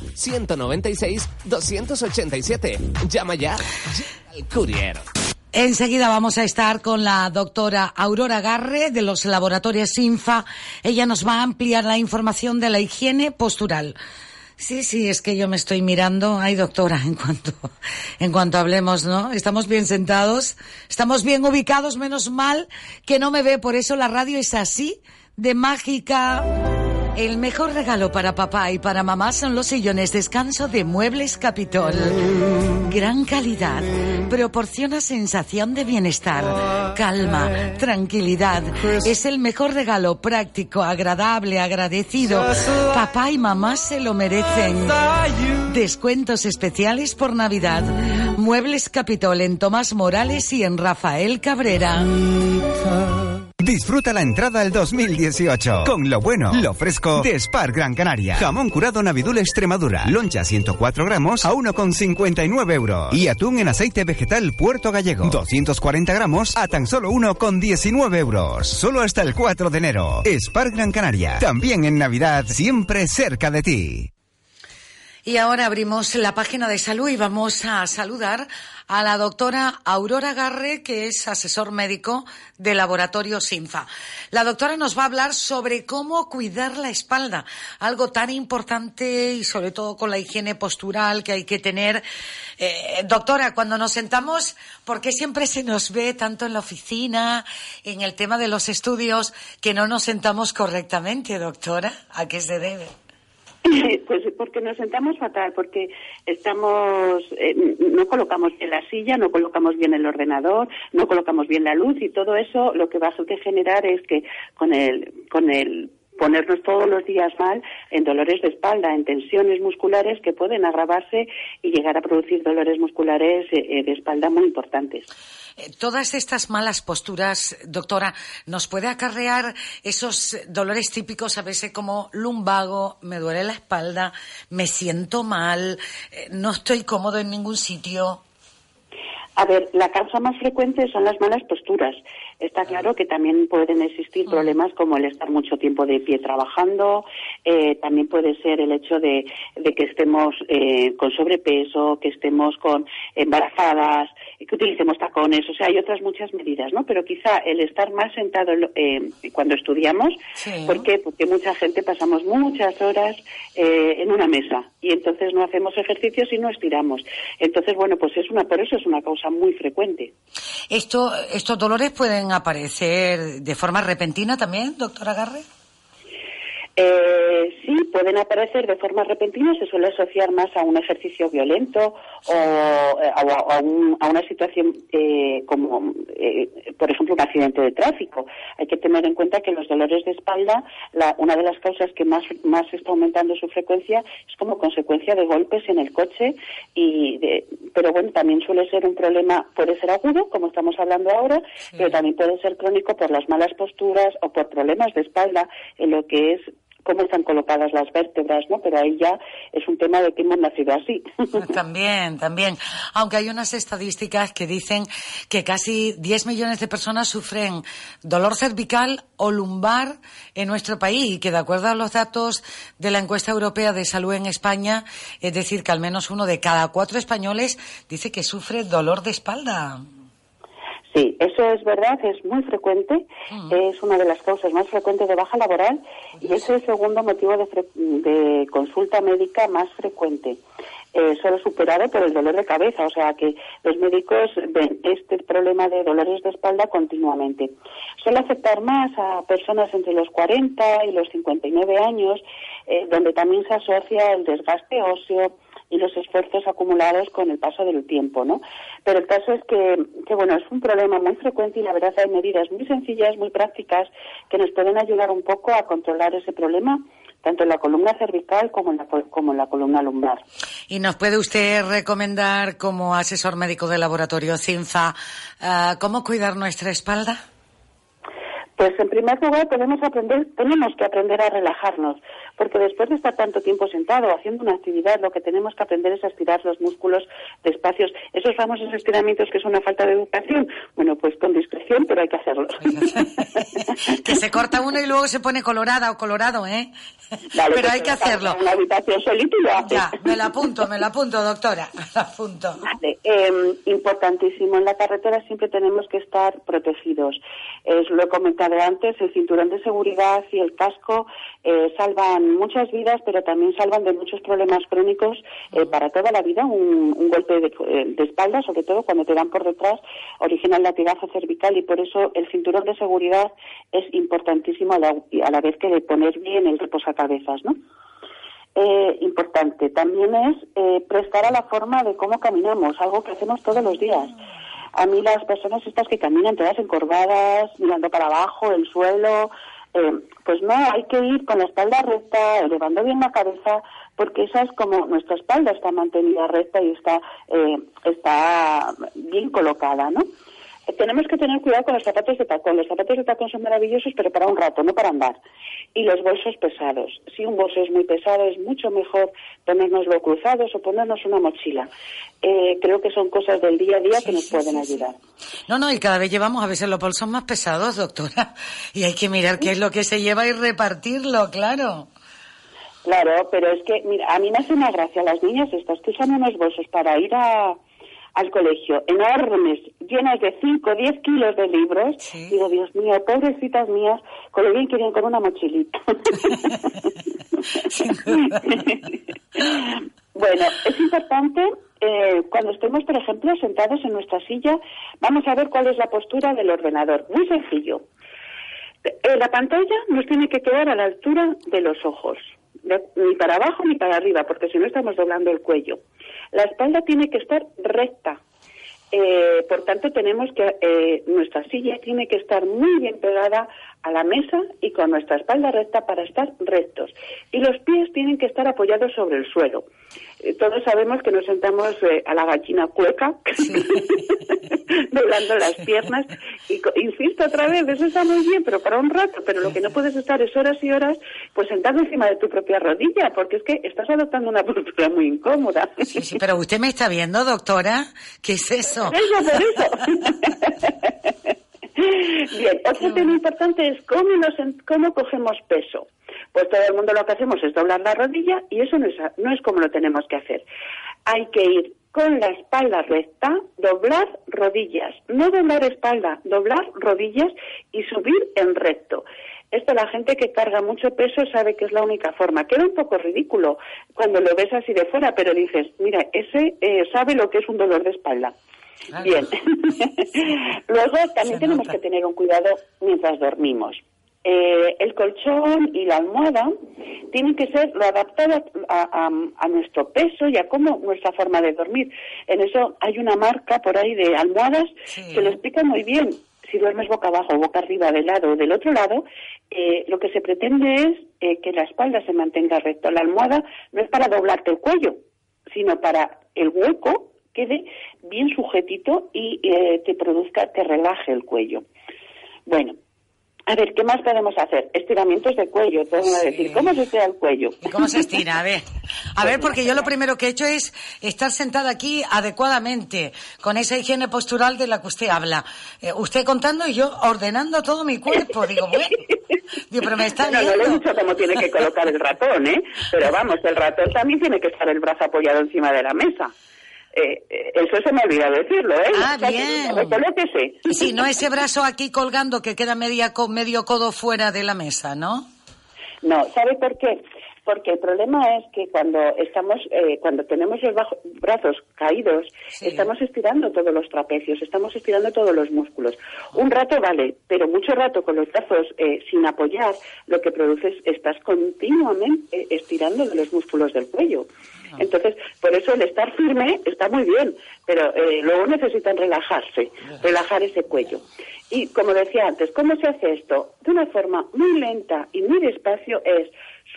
902-196-287. Llama ya. General Courier. Enseguida vamos a estar con la doctora Aurora Garre de los laboratorios Sinfa. Ella nos va a ampliar la información de la higiene postural. Sí, sí, es que yo me estoy mirando. Ay, doctora, en cuanto, en cuanto hablemos, ¿no? Estamos bien sentados, estamos bien ubicados, menos mal que no me ve. Por eso la radio es así, de mágica. El mejor regalo para papá y para mamá son los sillones descanso de Muebles Capitol. Gran calidad, proporciona sensación de bienestar, calma, tranquilidad. Es el mejor regalo práctico, agradable, agradecido. Papá y mamá se lo merecen. Descuentos especiales por Navidad. Muebles Capitol en Tomás Morales y en Rafael Cabrera. Disfruta la entrada al 2018 con lo bueno, lo fresco de Spar Gran Canaria. Jamón curado Navidul Extremadura. Loncha 104 gramos a 1,59 euros. Y atún en aceite vegetal Puerto Gallego. 240 gramos a tan solo 1,19 euros. Solo hasta el 4 de enero. Spar Gran Canaria. También en Navidad, siempre cerca de ti. Y ahora abrimos la página de salud y vamos a saludar a la doctora Aurora Garre, que es asesor médico de Laboratorio Sinfa. La doctora nos va a hablar sobre cómo cuidar la espalda, algo tan importante y sobre todo con la higiene postural que hay que tener. Eh, doctora, cuando nos sentamos, ¿por qué siempre se nos ve tanto en la oficina, en el tema de los estudios, que no nos sentamos correctamente, doctora? ¿A qué se debe? Pues porque nos sentamos fatal, porque estamos, eh, no colocamos bien la silla, no colocamos bien el ordenador, no colocamos bien la luz y todo eso lo que va a generar es que con el, con el ponernos todos los días mal en dolores de espalda, en tensiones musculares que pueden agravarse y llegar a producir dolores musculares eh, eh, de espalda muy importantes. Eh, todas estas malas posturas, doctora, nos puede acarrear esos dolores típicos a veces como lumbago, me duele la espalda, me siento mal, no estoy cómodo en ningún sitio. A ver, la causa más frecuente son las malas posturas. Está claro que también pueden existir problemas como el estar mucho tiempo de pie trabajando, eh, también puede ser el hecho de, que estemos eh, con sobrepeso, que estemos con embarazadas, que utilicemos tacones, o sea, hay otras muchas medidas, ¿no? Pero quizá el estar más sentado eh, cuando estudiamos, ¿por qué? Porque mucha gente pasamos muchas horas en una mesa y entonces no hacemos ejercicios y no estiramos. Entonces, bueno, pues es una, por eso es una causa muy frecuente. Esto, ¿Estos dolores pueden aparecer de forma repentina también, doctora Garre? Eh, sí, pueden aparecer de forma repentina, se suele asociar más a un ejercicio violento o, eh, a, una situación eh, como, eh, por ejemplo, un accidente de tráfico. Hay que tener en cuenta que los dolores de espalda, una de las causas que más, más está aumentando su frecuencia es como consecuencia de golpes en el coche, y pero bueno, también suele ser un problema, puede ser agudo, como estamos hablando ahora, pero también puede ser crónico por las malas posturas o por problemas de espalda en lo que es cómo están colocadas las vértebras, ¿no? Pero ahí ya es un tema de que hemos nacido así. También, también. Aunque hay unas estadísticas que dicen que casi 10 millones de personas sufren dolor cervical o lumbar en nuestro país y que de acuerdo a los datos de la encuesta europea de salud en España, es decir, que al menos uno de cada cuatro españoles dice que sufre dolor de espalda. Sí, eso es verdad, es muy frecuente, es una de las causas más frecuentes de baja laboral y es el segundo motivo de, consulta médica más frecuente. Eh, solo superado por el dolor de cabeza, o sea que los médicos ven este problema de dolores de espalda continuamente. Suele afectar más a personas entre los 40 y los 59 años, eh, donde también se asocia el desgaste óseo, y los esfuerzos acumulados con el paso del tiempo, ¿no? Pero el caso es que, que, bueno, es un problema muy frecuente y la verdad hay medidas muy sencillas, muy prácticas, que nos pueden ayudar un poco a controlar ese problema tanto en la columna cervical como en la, como en la columna lumbar. ¿Y nos puede usted recomendar, como asesor médico del laboratorio CINFA, eh, cómo cuidar nuestra espalda? Pues en primer lugar tenemos que aprender a relajarnos, porque después de estar tanto tiempo sentado haciendo una actividad, lo que tenemos que aprender es a estirar los músculos despacios. Esos famosos estiramientos que es una falta de educación, bueno, pues con discreción, pero hay que hacerlos. que se corta uno y luego se pone colorada o colorado, ¿eh? pero pues hay que hacerlo. En la habitación solito y lo hace. Ya, me la apunto, me la apunto, doctora, me la apunto. Vale, eh, importantísimo, en la carretera siempre tenemos que estar protegidos. Lo he comentado antes, el cinturón de seguridad y el casco eh, salvan muchas vidas, pero también salvan de muchos problemas crónicos eh, para toda la vida. Un, golpe eh, de, espalda, sobre todo cuando te dan por detrás, origina el latigazo cervical y por eso el cinturón de seguridad es importantísimo a la, a la vez que de poner bien el reposacabezas cabezas, ¿no? Eh, importante también es eh, prestar a la forma de cómo caminamos, algo que hacemos todos los días. A mí las personas estas que caminan todas encorvadas, mirando para abajo, el suelo, eh, pues no, hay que ir con la espalda recta, elevando bien la cabeza, porque esa es como nuestra espalda está mantenida recta y está, eh, está bien colocada, ¿no? Tenemos que tener cuidado con los zapatos de tacón. Los zapatos de tacón son maravillosos, pero para un rato, no para andar. Y los bolsos pesados. Si un bolso es muy pesado, es mucho mejor ponérnoslo cruzados o ponernos una mochila. Eh, creo que son cosas del día a día que nos pueden ayudar. No, no, y cada vez llevamos a veces los bolsos más pesados, doctora. Y hay que mirar qué es lo que se lleva y repartirlo, claro. Claro, pero es que, mira, a mí me hace una gracia las niñas estas que usan unos bolsos para ir a, al colegio, enormes, llenas de 5 o 10 kilos de libros. Digo, Dios mío, pobrecitas mías, con lo bien que con una mochilita. bueno, es importante eh, cuando estemos, por ejemplo, sentados en nuestra silla, vamos a ver cuál es la postura del ordenador. Muy sencillo. Eh, la pantalla nos tiene que quedar a la altura de los ojos, ni para abajo ni para arriba, porque si no estamos doblando el cuello. La espalda tiene que estar recta. Eh, por tanto, tenemos que eh, nuestra silla tiene que estar muy bien pegada a la mesa y con nuestra espalda recta para estar rectos. Y los pies tienen que estar apoyados sobre el suelo. Eh, todos sabemos que nos sentamos eh, a la gallina cueca, doblando las piernas. Y insisto otra vez, eso está muy bien, pero para un rato. Pero lo que no puedes estar es horas y horas, pues sentado encima de tu propia rodilla, porque es que estás adoptando una postura muy incómoda. Sí, sí, pero usted me está viendo, doctora. ¿Qué es eso? Eso, por eso. Bien, otro tema importante es cómo, nos, cómo cogemos peso. Pues todo el mundo lo que hacemos es doblar la rodilla y eso no es, no es como lo tenemos que hacer. Hay que ir con la espalda recta, doblar rodillas, no doblar espalda, doblar rodillas y subir en recto. Esto la gente que carga mucho peso sabe que es la única forma. Queda un poco ridículo cuando lo ves así de fuera, pero dices, mira, ese eh, sabe lo que es un dolor de espalda. Bien. Luego también tenemos que tener un cuidado mientras dormimos. Eh, el colchón y la almohada tienen que ser lo adaptado a, nuestro peso y a cómo nuestra forma de dormir. En eso hay una marca por ahí de almohadas que lo explica muy bien. Si duermes boca abajo, boca arriba, de lado o del otro lado, eh, lo que se pretende es eh, que la espalda se mantenga recta. La almohada no es para doblarte el cuello, sino para el hueco quede bien sujetito y eh, te produzca, te relaje el cuello. Bueno, a ver, ¿qué más podemos hacer? Estiramientos de cuello, todo a decir, ¿cómo se estira el cuello? cómo se estira? A ver, a ver, porque yo lo primero que he hecho es estar sentada aquí adecuadamente, con esa higiene postural de la que usted habla. Eh, usted contando y yo ordenando todo mi cuerpo. Digo, bueno, digo, pero me está no, no le he dicho cómo tiene que colocar el ratón, ¿eh? Pero vamos, el ratón también tiene que estar el brazo apoyado encima de la mesa. Eh, eh, eso se me olvidó decirlo, ¿eh? Ah, bien. Sí, no ese brazo aquí colgando que queda media, medio codo fuera de la mesa, ¿no? No, ¿sabe por qué? Porque el problema es que cuando estamos, eh, cuando tenemos los brazos caídos, estamos estirando todos los trapecios, estamos estirando todos los músculos. Un rato vale, pero mucho rato con los brazos eh, sin apoyar, lo que produces estás continuamente estirando los músculos del cuello. Entonces, por eso el estar firme está muy bien, pero eh, luego necesitan relajarse, relajar ese cuello. Y como decía antes, ¿cómo se hace esto? De una forma muy lenta y muy despacio es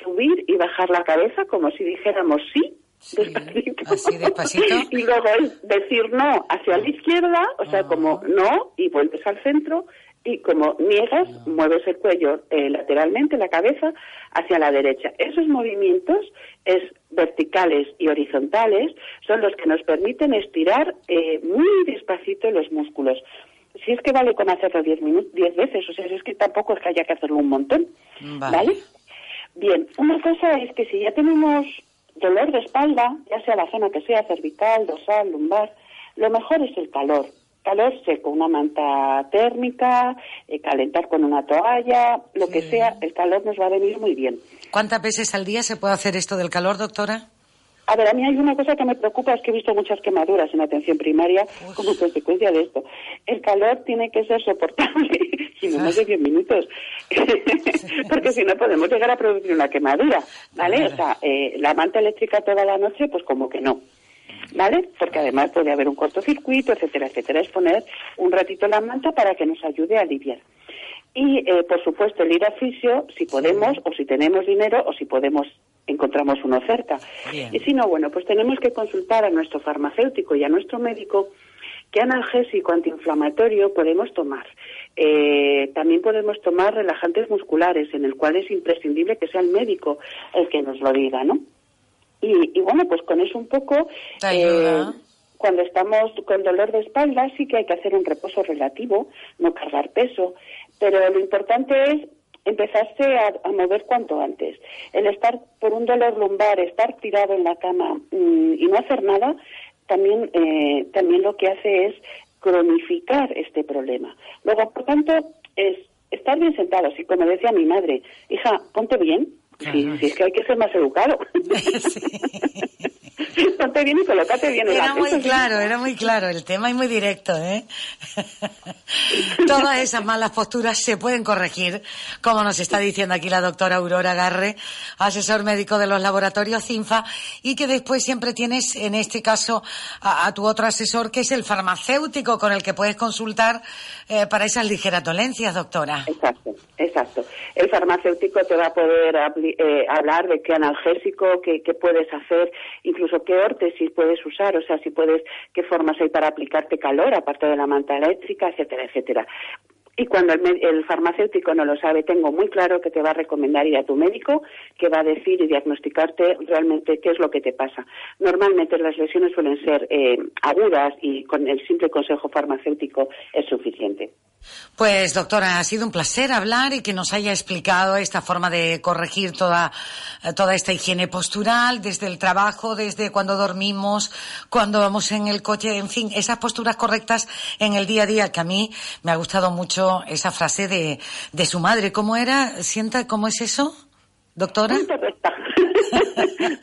subir y bajar la cabeza como si dijéramos sí, despacito. y luego es decir no hacia la izquierda, o sea, como no, y vuelves al centro, y como niegas, mueves el cuello eh, lateralmente, la cabeza, hacia la derecha. Esos movimientos es verticales y horizontales son los que nos permiten estirar eh, muy despacito los músculos. Si es que vale con hacerlo diez, diez veces, o sea, si es que tampoco es que haya que hacerlo un montón. ¿Vale? Bien, una cosa es que si ya tenemos dolor de espalda, ya sea la zona que sea, cervical, dorsal, lumbar, lo mejor es el calor. Calor seco, una manta térmica, eh, calentar con una toalla, lo que sea, el calor nos va a venir muy bien. ¿Cuántas veces al día se puede hacer esto del calor, doctora? A ver, a mí hay una cosa que me preocupa, es que he visto muchas quemaduras en atención primaria como consecuencia de esto. El calor tiene que ser soportable y no más de 10 minutos, porque si no podemos llegar a producir una quemadura, ¿vale? O sea, eh, la manta eléctrica toda la noche, pues como que no. ¿Vale? Porque además puede haber un cortocircuito, etcétera, etcétera. Es poner un ratito la manta para que nos ayude a aliviar. Y, eh, por supuesto, el ir a fisio, si podemos, o si tenemos dinero, o si podemos, encontramos una oferta. Y si no, bueno, pues tenemos que consultar a nuestro farmacéutico y a nuestro médico qué analgésico antiinflamatorio podemos tomar. Eh, también podemos tomar relajantes musculares, en el cual es imprescindible que sea el médico el que nos lo diga, ¿no? Y, y bueno, pues con eso un poco... Eh, cuando estamos con dolor de espalda sí que hay que hacer un reposo relativo, no cargar peso, pero lo importante es empezarse a, mover cuanto antes. El estar por un dolor lumbar, estar tirado en la cama mm, y no hacer nada, también, eh, también lo que hace es cronificar este problema. Luego, por tanto, es estar bien sentados. Y como decía mi madre, hija, ponte bien, si, es que hay que ser más educado. Ponte bien y colócate bien. Era muy claro, era muy claro el tema y muy directo, ¿eh? Todas esas malas posturas se pueden corregir, como nos está diciendo aquí la doctora Aurora Garre, asesor médico de los laboratorios CINFA, y que después siempre tienes, en este caso, a, tu otro asesor, que es el farmacéutico con el que puedes consultar eh, para esas ligeras dolencias, doctora. Exacto, exacto. El farmacéutico te va a poder eh, hablar de qué analgésico, qué, qué puedes hacer, incluso qué órtesis puedes usar, o sea, si puedes, qué formas hay para aplicarte calor, aparte de la manta eléctrica, etcétera, etcétera. Y cuando el, farmacéutico no lo sabe, tengo muy claro que te va a recomendar ir a tu médico, que va a decir y diagnosticarte realmente qué es lo que te pasa. Normalmente las lesiones suelen ser eh, agudas y con el simple consejo farmacéutico es suficiente. Pues doctora, ha sido un placer hablar y que nos haya explicado esta forma de corregir toda, eh, toda esta higiene postural, desde el trabajo, desde cuando dormimos, cuando vamos en el coche, en fin, esas posturas correctas en el día a día, que a mí me ha gustado mucho esa frase de, de su madre. ¿Cómo era? ¿Sienta cómo es eso, doctora?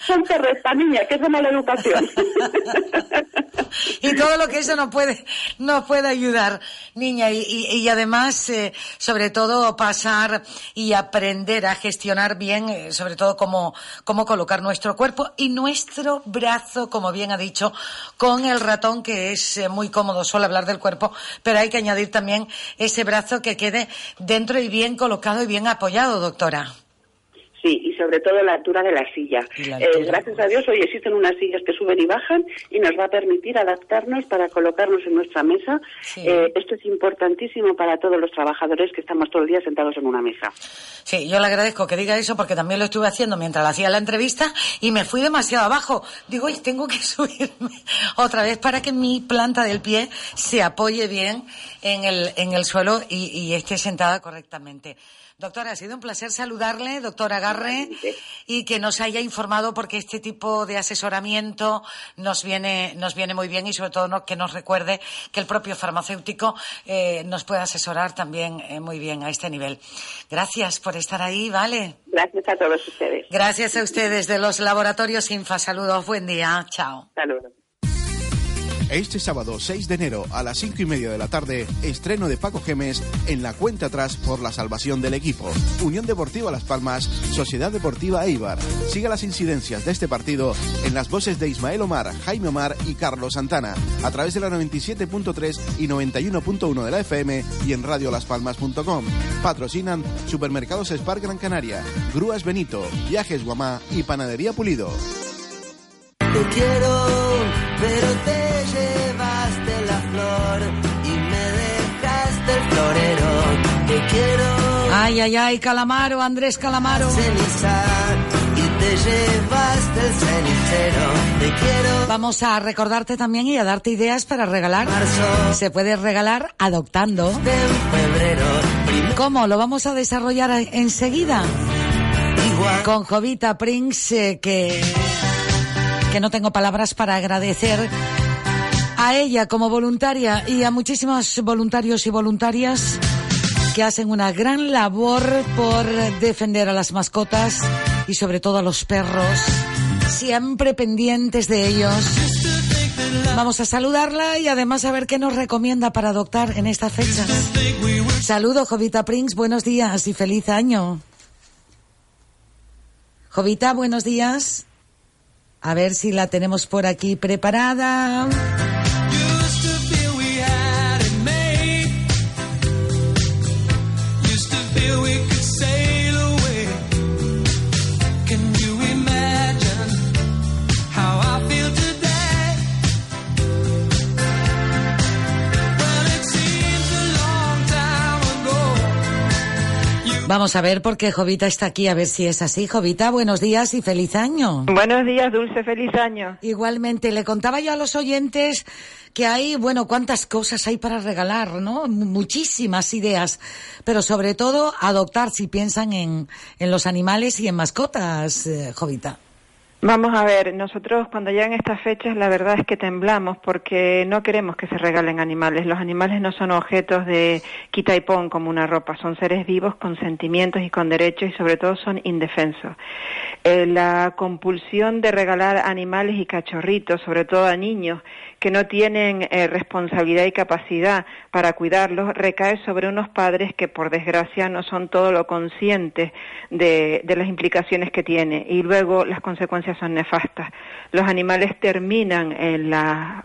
Son correctas, niña, que es mala educación. y todo lo que eso nos puede, nos puede ayudar, niña. Y, y, además, eh, sobre todo, pasar y aprender a gestionar bien, eh, sobre todo, cómo, cómo colocar nuestro cuerpo y nuestro brazo, como bien ha dicho, con el ratón, que es eh, muy cómodo solo hablar del cuerpo, pero hay que añadir también ese brazo que quede dentro y bien colocado y bien apoyado, doctora. Sí, y sobre todo la altura de la silla. Eh, gracias a Dios hoy existen unas sillas que suben y bajan y nos va a permitir adaptarnos para colocarnos en nuestra mesa. Eh, esto es importantísimo para todos los trabajadores que estamos todo el día sentados en una mesa. Sí, yo le agradezco que diga eso porque también lo estuve haciendo mientras hacía la entrevista y me fui demasiado abajo. Digo, y tengo que subirme otra vez para que mi planta del pie se apoye bien en el, en el suelo y, y esté sentada correctamente. Doctora, ha sido un placer saludarle, doctora Agarre, y que nos haya informado porque este tipo de asesoramiento nos viene, nos viene muy bien y sobre todo que nos recuerde que el propio farmacéutico eh, nos puede asesorar también eh, muy bien a este nivel. Gracias por estar ahí, ¿vale? Gracias a todos ustedes. Gracias a ustedes de los laboratorios Infa. Saludos, buen día. Chao. Saludos. Este sábado 6 de enero a las 5 y media de la tarde, estreno de Paco Gemes en la cuenta atrás por la salvación del equipo. Unión Deportiva Las Palmas, Sociedad Deportiva Eibar. Siga las incidencias de este partido en las voces de Ismael Omar, Jaime Omar y Carlos Santana, a través de la 97.3 y 91.1 de la FM y en radiolaspalmas.com. Patrocinan Supermercados Spark Gran Canaria, Grúas Benito, Viajes Guamá y Panadería Pulido. Te quiero, pero te llevaste la flor y me dejaste el florero. Te quiero. Ay, ay, ay, Calamaro, Andrés Calamaro. Ceniza y te llevaste el cenicero. Te quiero. Vamos a recordarte también y a darte ideas para regalar. Se puede regalar adoptando. febrero. ¿Cómo? Lo vamos a desarrollar enseguida. Igual. Con Jovita Prince, eh, que que no tengo palabras para agradecer a ella como voluntaria y a muchísimos voluntarios y voluntarias que hacen una gran labor por defender a las mascotas y sobre todo a los perros siempre pendientes de ellos. Vamos a saludarla y además a ver qué nos recomienda para adoptar en esta fecha. Saludo, Jovita Prince, buenos días y feliz año. Jovita, buenos días. A ver si la tenemos por aquí preparada. Vamos a ver por qué Jovita está aquí, a ver si es así. Jovita, buenos días y feliz año. Buenos días, Dulce, feliz año. Igualmente, le contaba yo a los oyentes que hay, bueno, cuántas cosas hay para regalar, ¿no? Muchísimas ideas, pero sobre todo adoptar si piensan en, en los animales y en mascotas, eh, Jovita. Vamos a ver, nosotros cuando llegan estas fechas la verdad es que temblamos porque no queremos que se regalen animales. Los animales no son objetos de quita y pon como una ropa, son seres vivos con sentimientos y con derechos y sobre todo son indefensos. Eh, la compulsión de regalar animales y cachorritos, sobre todo a niños que no tienen eh, responsabilidad y capacidad para cuidarlos, recae sobre unos padres que por desgracia no son todo lo conscientes de, de las implicaciones que tiene y luego las consecuencias son nefastas. Los animales terminan en la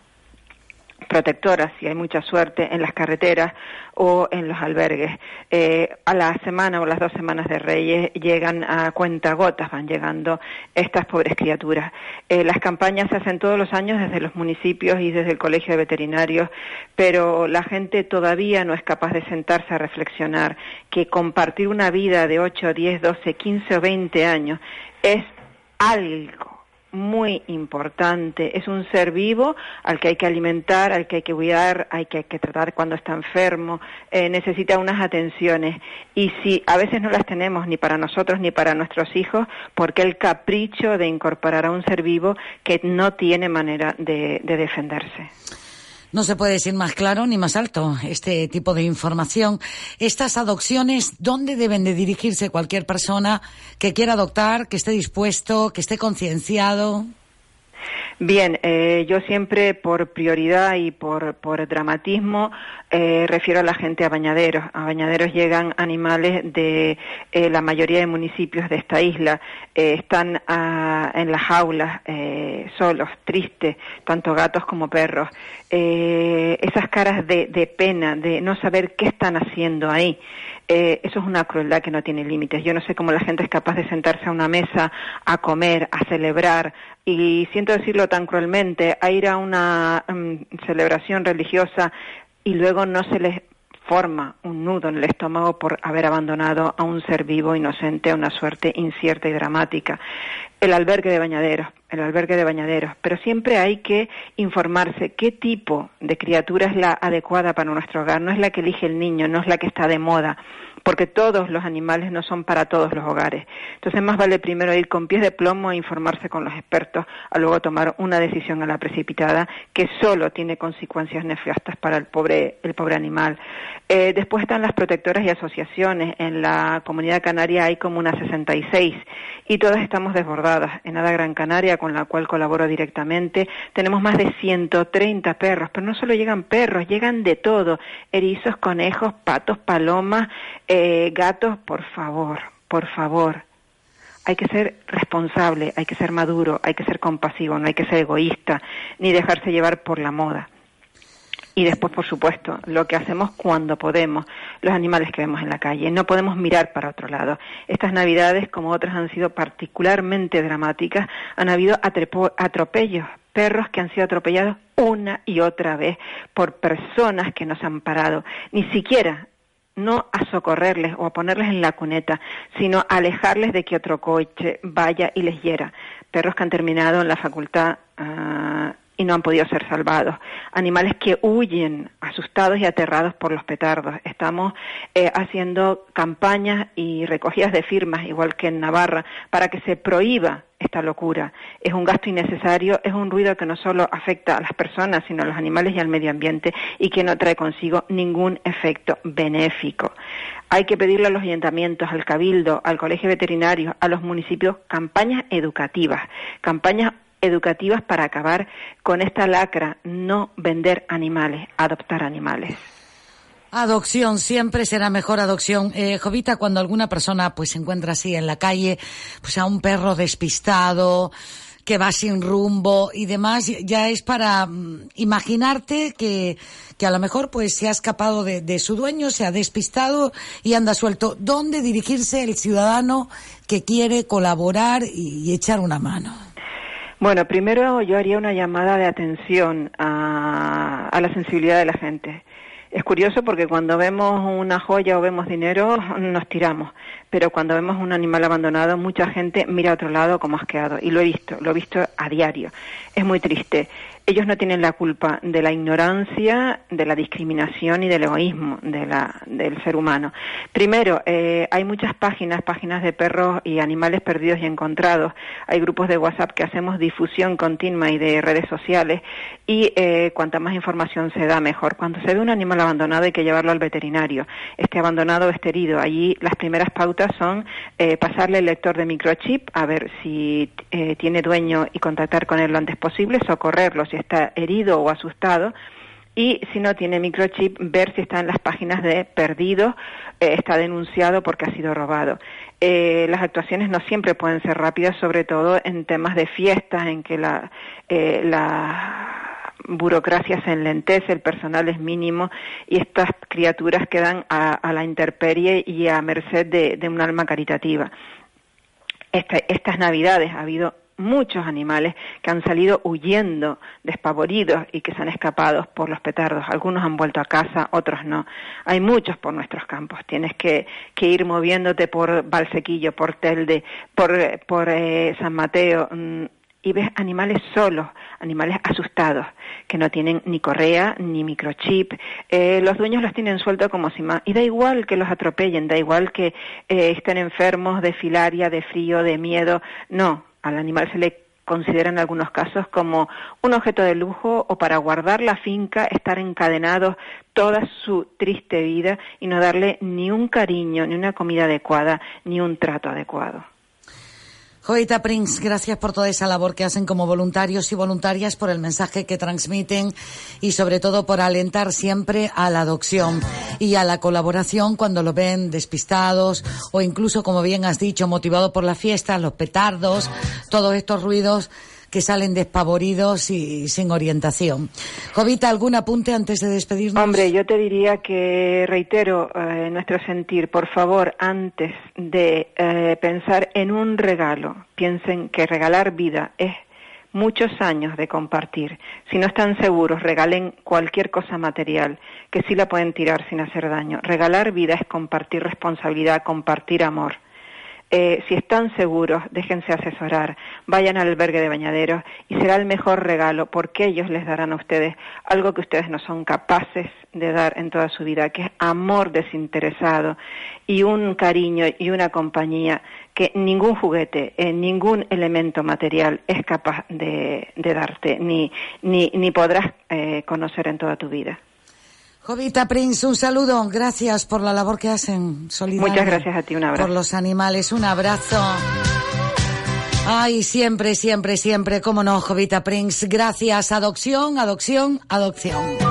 protectoras, si hay mucha suerte, en las carreteras o en los albergues. Eh, a la semana o las dos semanas de Reyes llegan a cuentagotas, van llegando estas pobres criaturas. Eh, las campañas se hacen todos los años desde los municipios y desde el Colegio de Veterinarios, pero la gente todavía no es capaz de sentarse a reflexionar que compartir una vida de 8, 10, 12, 15 o 20 años es algo muy importante. Es un ser vivo al que hay que alimentar, al que hay que cuidar, hay que, hay que tratar cuando está enfermo, eh, necesita unas atenciones. Y si a veces no las tenemos ni para nosotros ni para nuestros hijos, porque el capricho de incorporar a un ser vivo que no tiene manera de, de defenderse. No se puede decir más claro ni más alto este tipo de información. Estas adopciones, ¿dónde deben de dirigirse cualquier persona que quiera adoptar, que esté dispuesto, que esté concienciado? Bien, eh, yo siempre por prioridad y por, por dramatismo eh, refiero a la gente a bañaderos. A bañaderos llegan animales de eh, la mayoría de municipios de esta isla. Eh, están ah, en las jaulas, solos, tristes, tanto gatos como perros. Esas caras de, pena, de no saber qué están haciendo ahí. Eso es una crueldad que no tiene límites. Yo no sé cómo la gente es capaz de sentarse a una mesa a comer, a celebrar y, siento decirlo tan cruelmente, a ir a una um, celebración religiosa y luego no se les forma un nudo en el estómago por haber abandonado a un ser vivo inocente a una suerte incierta y dramática. El albergue de bañaderos, el albergue de bañaderos, pero siempre hay que informarse qué tipo de criatura es la adecuada para nuestro hogar, no es la que elige el niño, no es la que está de moda, porque todos los animales no son para todos los hogares. Entonces más vale primero ir con pies de plomo e informarse con los expertos, a luego tomar una decisión a la precipitada que solo tiene consecuencias nefastas para el pobre, animal. Eh, después están las protectoras y asociaciones. En la comunidad canaria hay como unas 66 y todas estamos desbordadas. En Ada Gran Canaria, con la cual colaboro directamente, tenemos más de 130 perros, pero no solo llegan perros, llegan de todo, erizos, conejos, patos, palomas, gatos, por favor, por favor. Hay que ser responsable, hay que ser maduro, hay que ser compasivo, no hay que ser egoísta, ni dejarse llevar por la moda. Y después, por supuesto, lo que hacemos cuando podemos, los animales que vemos en la calle. No podemos mirar para otro lado. Estas navidades, como otras, han sido particularmente dramáticas. Han habido atropellos, perros que han sido atropellados una y otra vez por personas que nos han parado. Ni siquiera no a socorrerles o a ponerles en la cuneta, sino a alejarles de que otro coche vaya y les hiera. Perros que han terminado en la facultad uh, y no han podido ser salvados. Animales que huyen asustados y aterrados por los petardos. Estamos eh, haciendo campañas y recogidas de firmas, igual que en Navarra, para que se prohíba esta locura. Es un gasto innecesario, es un ruido que no solo afecta a las personas, sino a los animales y al medio ambiente y que no trae consigo ningún efecto benéfico. Hay que pedirle a los ayuntamientos, al cabildo, al colegio veterinario, a los municipios campañas educativas, campañas educativas para acabar con esta lacra, no vender animales, adoptar animales. Adopción, siempre será mejor adopción. Eh, Jovita, cuando alguna persona pues se encuentra así en la calle, pues a un perro despistado, que va sin rumbo y demás, ya es para mm, imaginarte que, que a lo mejor pues se ha escapado de, de su dueño, se ha despistado y anda suelto. ¿Dónde dirigirse el ciudadano que quiere colaborar y, echar una mano? Bueno, primero yo haría una llamada de atención a, a la sensibilidad de la gente. Es curioso porque cuando vemos una joya o vemos dinero nos tiramos, pero cuando vemos un animal abandonado mucha gente mira a otro lado como asqueado y lo he visto, lo he visto a diario. Es muy triste. Ellos no tienen la culpa de la ignorancia, de la discriminación y del egoísmo del ser humano. Primero, eh, hay muchas páginas, páginas de perros y animales perdidos y encontrados. Hay grupos de WhatsApp que hacemos difusión continua y de redes sociales y eh, cuanta más información se da, mejor. Cuando se ve un animal abandonado hay que llevarlo al veterinario. Este abandonado o este herido. Allí las primeras pautas son eh, pasarle el lector de microchip a ver si eh, tiene dueño y contactar con él lo antes posible, socorrerlo está herido o asustado y si no tiene microchip, ver si está en las páginas de perdido, eh, está denunciado porque ha sido robado. Eh, las actuaciones no siempre pueden ser rápidas, sobre todo en temas de fiestas en que la, eh, la burocracia se enlentece, el personal es mínimo y estas criaturas quedan a, la intemperie y a merced de, un alma caritativa. Esta- estas navidades ha habido muchos animales que han salido huyendo, despavoridos y que se han escapado por los petardos. Algunos han vuelto a casa, otros no. Hay muchos por nuestros campos. Tienes que, ir moviéndote por Valsequillo, por Telde, por, por eh, San Mateo. mm, y ves animales solos, animales asustados, que no tienen ni correa ni microchip. Eh, los dueños los tienen sueltos como si más. Y da igual que los atropellen, da igual que eh, estén enfermos de filaria, de frío, de miedo. No, al animal se le considera en algunos casos como un objeto de lujo o para guardar la finca, estar encadenados toda su triste vida y no darle ni un cariño, ni una comida adecuada, ni un trato adecuado. Jovita Prince, gracias por toda esa labor que hacen como voluntarios y voluntarias, por el mensaje que transmiten y sobre todo por alentar siempre a la adopción y a la colaboración cuando lo ven despistados o incluso, como bien has dicho, motivado por las fiestas, los petardos, todos estos ruidos que salen despavoridos y sin orientación. Jovita, ¿algún apunte antes de despedirnos? Hombre, yo te diría que reitero eh, nuestro sentir, por favor, antes de eh, pensar en un regalo, piensen que regalar vida es muchos años de compartir. Si no están seguros, regalen cualquier cosa material, que sí la pueden tirar sin hacer daño. Regalar vida es compartir responsabilidad, compartir amor. Eh, si están seguros, déjense asesorar, vayan al albergue de bañaderos y será el mejor regalo porque ellos les darán a ustedes algo que ustedes no son capaces de dar en toda su vida, que es amor desinteresado y un cariño y una compañía que ningún juguete, eh, ningún elemento material es capaz de, darte, ni, ni, ni podrás eh, conocer en toda tu vida. Jovita Prince, un saludo. Gracias por la labor que hacen. Solidaria Muchas gracias a ti, un abrazo. Por los animales, un abrazo. Ay, siempre, siempre, siempre, cómo no, Jovita Prince. Gracias. Adopción, adopción, adopción.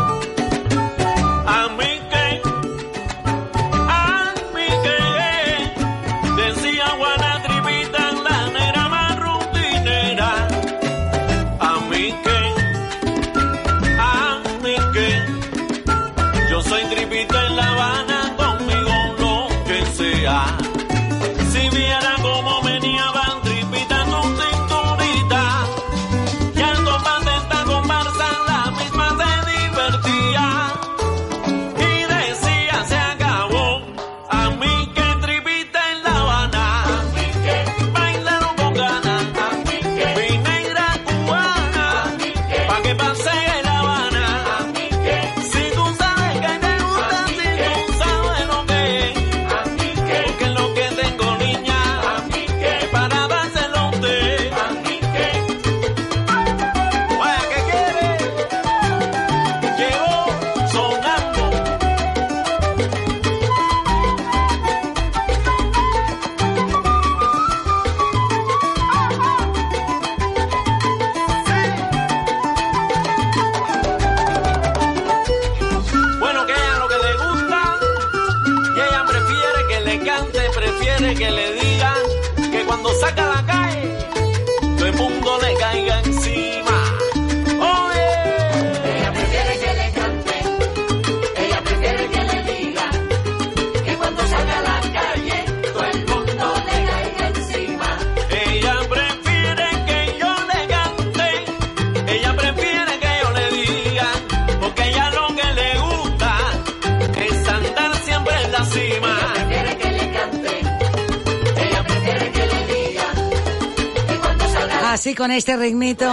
Yo pienso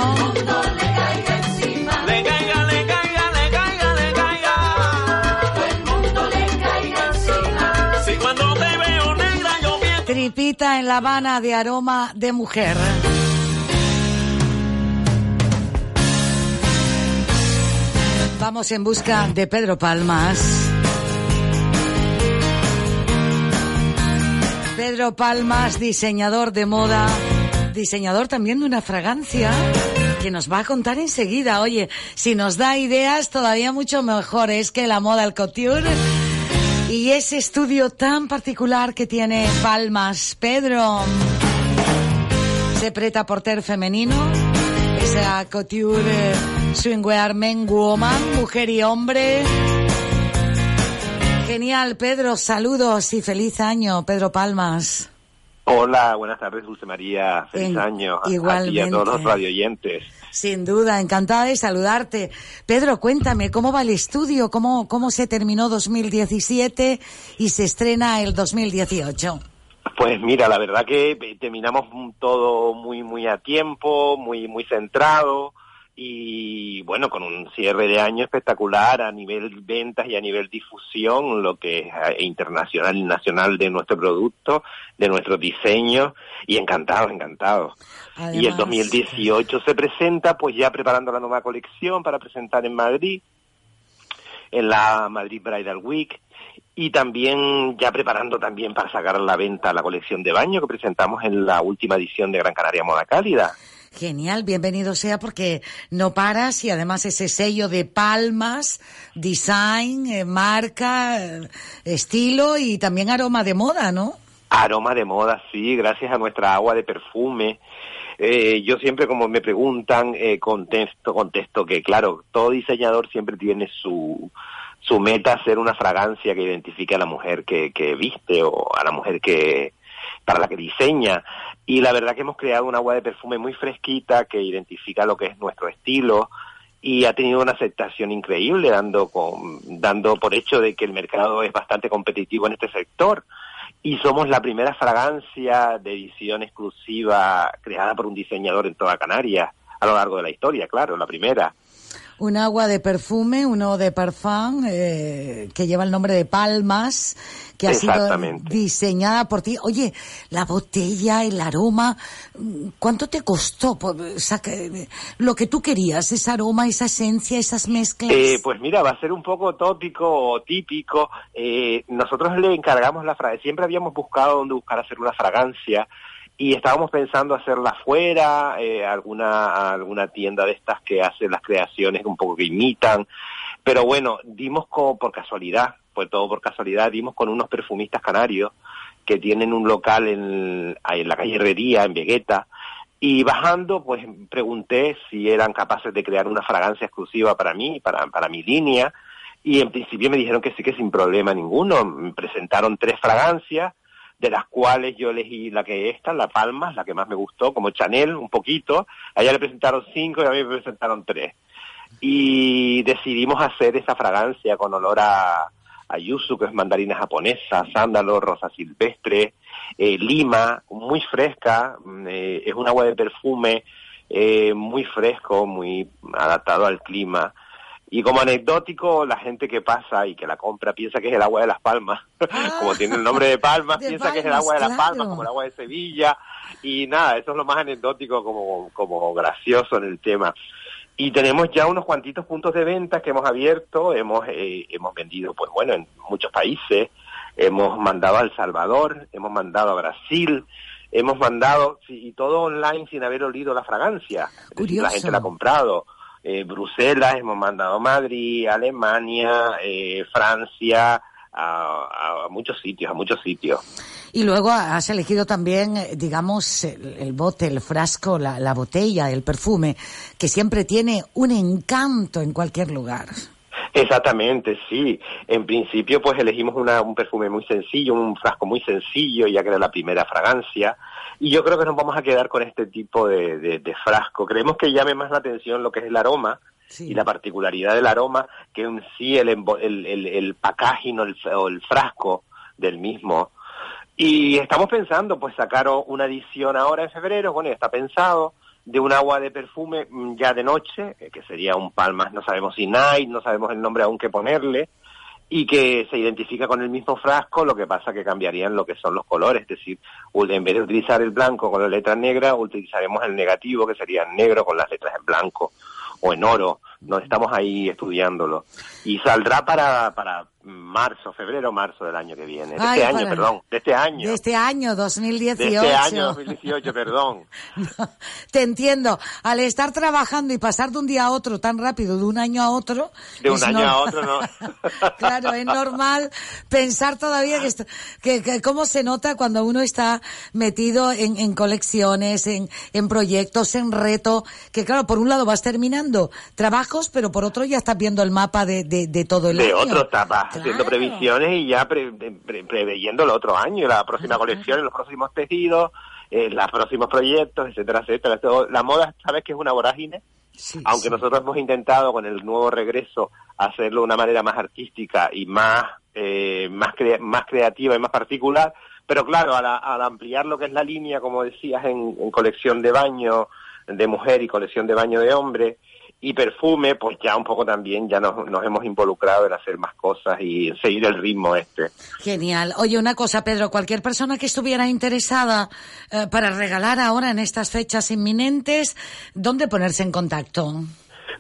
Tripita en La Habana de aroma de mujer. Vamos en busca de Pedro Palmas. Pedro Palmas, diseñador de moda, diseñador también de una fragancia que nos va a contar enseguida. Oye, si nos da ideas, todavía mucho mejor es que la moda, el couture. Y ese estudio tan particular que tiene Palmas, Pedro, se preta porter femenino, esa couture swingwear men woman, mujer y hombre. Genial, Pedro, saludos y feliz año, Pedro Palmas. Hola, buenas tardes, Dulce María. Feliz En- año a- a ti y a igualmente. todos los radioyentes. Sin duda, encantada de saludarte. Pedro, cuéntame, ¿cómo va el estudio? ¿Cómo, cómo se terminó 2017 y se estrena el 2018? Pues mira, la verdad que terminamos todo muy muy a tiempo, muy muy centrado y bueno, con un cierre de año espectacular a nivel ventas y a nivel difusión, lo que es eh, internacional y nacional de nuestro producto, de nuestro diseño y encantado, encantado. y el Además, 2018 se presenta pues ya preparando la nueva colección para presentar en Madrid, en la Madrid Bridal Week y también ya preparando también para sacar a la venta la colección de baño que presentamos en la última edición de Gran Canaria Moda Cálida. Genial, bienvenido sea porque no paras y además ese sello de palmas, design, eh, marca, eh, estilo y también aroma de moda, ¿no? Aroma de moda, sí, gracias a nuestra agua de perfume. Eh, yo siempre como me preguntan, eh, contesto, contesto que claro, todo diseñador siempre tiene su, su meta hacer una fragancia que identifique a la mujer que, que viste o a la mujer que para la que diseña. Y la verdad que hemos creado un agua de perfume muy fresquita que identifica lo que es nuestro estilo y ha tenido una aceptación increíble dando con, dando por hecho de que el mercado es bastante competitivo en este sector y somos la primera fragancia de edición exclusiva creada por un diseñador en toda Canarias a lo largo de la historia, claro, la primera. Un agua de perfume, uno de parfum, eh, que lleva el nombre de Palmas, que ha sido diseñada por ti. Oye, la botella, el aroma, ¿cuánto te costó saca- lo que tú querías, ese aroma, esa esencia, esas mezclas? Eh, pues mira, va a ser un poco tópico o típico. Eh, nosotros le encargamos la fragancia. Siempre habíamos buscado dónde buscar hacer una fragancia y estábamos pensando hacerla fuera, eh, alguna alguna tienda de estas que hace las creaciones un poco que imitan. Pero bueno, dimos como por casualidad, fue todo por casualidad, dimos con unos perfumistas canarios que tienen un local en, en la calle Herrería, en Vegeta, y bajando, pues pregunté si eran capaces de crear una fragancia exclusiva para mí, para, para mi línea, y en principio me dijeron que sí, que sin problema ninguno. Me presentaron tres fragancias, de las cuales yo elegí la que es esta, la Palma, la que más me gustó, como Chanel, un poquito. A ella le presentaron cinco y a mí me presentaron tres. Y decidimos hacer esa fragancia con olor a, a yuzu, que es mandarina japonesa, sándalo, rosa silvestre, eh, lima, muy fresca, mm, eh, es un agua de perfume eh, muy fresco, muy adaptado al clima. Y como anecdótico, la gente que pasa y que la compra piensa que es el agua de las palmas. como tiene el nombre de palmas, de piensa que es el agua de las palmas, como el agua de Sevilla. Y nada, eso es lo más anecdótico, como, como gracioso en el tema. Y tenemos ya unos cuantitos puntos de venta que hemos abierto, hemos, eh, hemos vendido, pues bueno, en muchos países, hemos mandado a El Salvador, hemos mandado a Brasil, hemos mandado, y todo online sin haber olido la fragancia. Decir. La gente la ha comprado. Eh, Bruselas, hemos mandado a Madrid, Alemania, eh, Francia, a, a muchos sitios, a muchos sitios. Y luego has elegido también, eh, digamos, el, el bote, el frasco, la, la botella, el perfume, que siempre tiene un encanto en cualquier lugar. Exactamente, sí. En principio, pues elegimos una- un perfume muy sencillo, un frasco muy sencillo, ya que era la primera fragancia. Y yo creo que nos vamos a quedar con este tipo de, de- de frasco. Creemos que llame más la atención lo que es el aroma y la particularidad del aroma que en sí el, el, el, el packaging o el, o el frasco del mismo. Y estamos pensando, pues, sacar una edición ahora en febrero, bueno, ya está pensado, de un agua de perfume mm, ya de noche, eh, que sería un Palmas, no sabemos si Night, no sabemos el nombre aún que ponerle, y que se identifica con el mismo frasco, lo que pasa que cambiarían lo que son los colores, es decir, en vez de utilizar el blanco con las letras negras, utilizaremos el negativo, que sería negro con las letras en blanco o en oro, no estamos ahí estudiándolo. Y saldrá para, para marzo, febrero, marzo del año que viene, de Ay, este año, perdón, de este año. De este año, De 2018. este año 2018, perdón. Te entiendo. Al estar trabajando y pasar de un día a otro tan rápido, de un año a otro. De un año nor- a otro, ¿no? Claro, es normal pensar todavía que, esto- que, que cómo se nota cuando uno está metido en, en colecciones, en, en proyectos, en reto, que claro, por un lado vas terminando pero por otro ya estás viendo el mapa de, de, de todo el de año. otro estaba haciendo previsiones y ya pre- pre- preveyendo el otro año, la próxima colección, los próximos tejidos, eh, los próximos proyectos, etcétera, etcétera. La moda, sabes que es una vorágine, aunque nosotros hemos intentado con el nuevo regreso hacerlo de una manera más artística y más eh, más crea- más creativa y más particular, pero claro, al, al ampliar lo que es la línea, como decías, en, en colección de baño de mujer y colección de baño de hombre, y perfume, pues ya un poco también ya nos, nos hemos involucrado en hacer más cosas y seguir el ritmo este. Genial. Oye, una cosa, Pedro, cualquier persona que estuviera interesada eh, para regalar ahora en estas fechas inminentes, ¿dónde ponerse en contacto?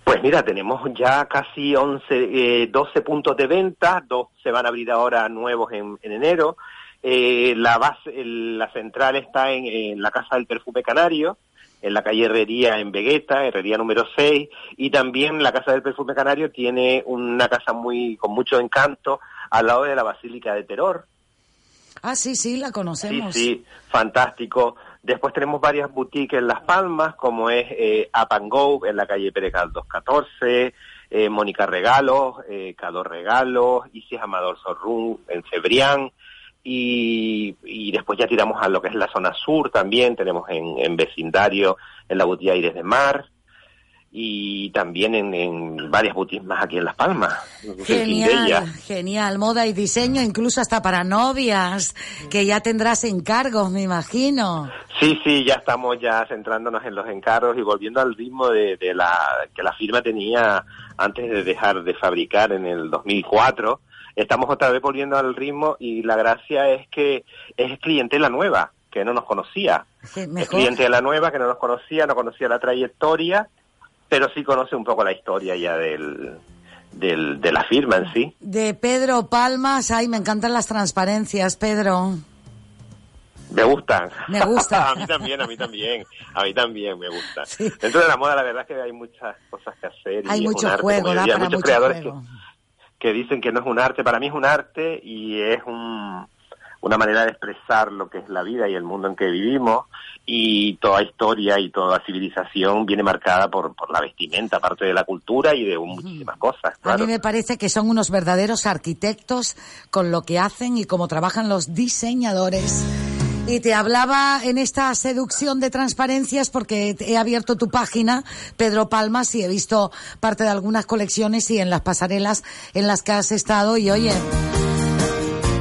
Pues mira, tenemos ya casi 11, eh, 12 puntos de venta, dos se van a abrir ahora nuevos en, en enero. Eh, la base, el- la central está en, en la Casa del Perfume Canario, en la calle Herrería en Vegueta, Herrería número 6, y también la Casa del Perfume Canario tiene una casa muy con mucho encanto al lado de la Basílica de Terror. Ah, sí, sí, la Sí, conocemos. sí, fantástico. Después tenemos varias boutiques en Las Palmas, como es eh, Up and Go en la calle Pérez Galdós 14, eh, Mónica Regalos, eh, Cador Regalos, Isis Amador Sorrún en Cebrián, y, y después ya tiramos a lo que es la zona sur también, tenemos en, en vecindario, en la boutique Aires de Mar, y también en, en varias boutiques más aquí en Las Palmas. en Genial, genial. Moda y diseño, incluso hasta para novias, que ya tendrás encargos, me imagino. Sí, sí, ya estamos ya centrándonos en los encargos y volviendo al ritmo de, de la que la firma tenía antes de dejar de fabricar en el 2004. Estamos otra vez volviendo al ritmo y la gracia es que es clientela nueva, que no nos conocía. Sí, Es clientela nueva que no nos conocía, no conocía la trayectoria, pero sí conoce un poco la historia ya del, del, de la firma en sí. De Pedro Palmas, ay, me encantan las transparencias, Pedro. Me gustan. Me gusta. a mí también, a mí también. A mí también me gusta. Dentro de la moda, la verdad es que hay muchas cosas que hacer. y Hay un mucho juego, da para muchos mucho creadores juego. Que, que dicen que no es un arte. Para mí es un arte y es un, una manera de expresar lo que es la vida y el mundo en que vivimos. Y toda historia y toda civilización viene marcada por, por la vestimenta, aparte de la cultura y de muchísimas cosas. A mí me parece que son unos verdaderos arquitectos con lo que hacen y cómo trabajan los diseñadores. Y te hablaba en esta seducción de transparencias porque he abierto tu página, Pedro Palmas, y he visto parte de algunas colecciones y en las pasarelas en las que has estado. Y oye,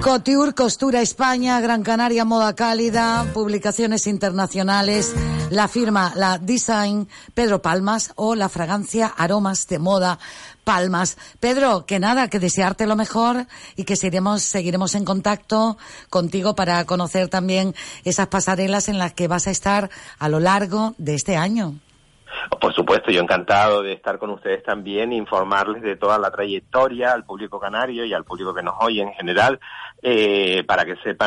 Couture, Costura España, Gran Canaria Moda Cálida, publicaciones internacionales, la firma, la Design, Pedro Palmas o la fragancia Aromas de Moda Palmas. Pedro, que nada, que desearte lo mejor y que seguiremos, seguiremos en contacto contigo para conocer también esas pasarelas en las que vas a estar a lo largo de este año. Por supuesto, yo encantado de estar con ustedes también, informarles de toda la trayectoria al público canario y al público que nos oye en general, eh, para que sepan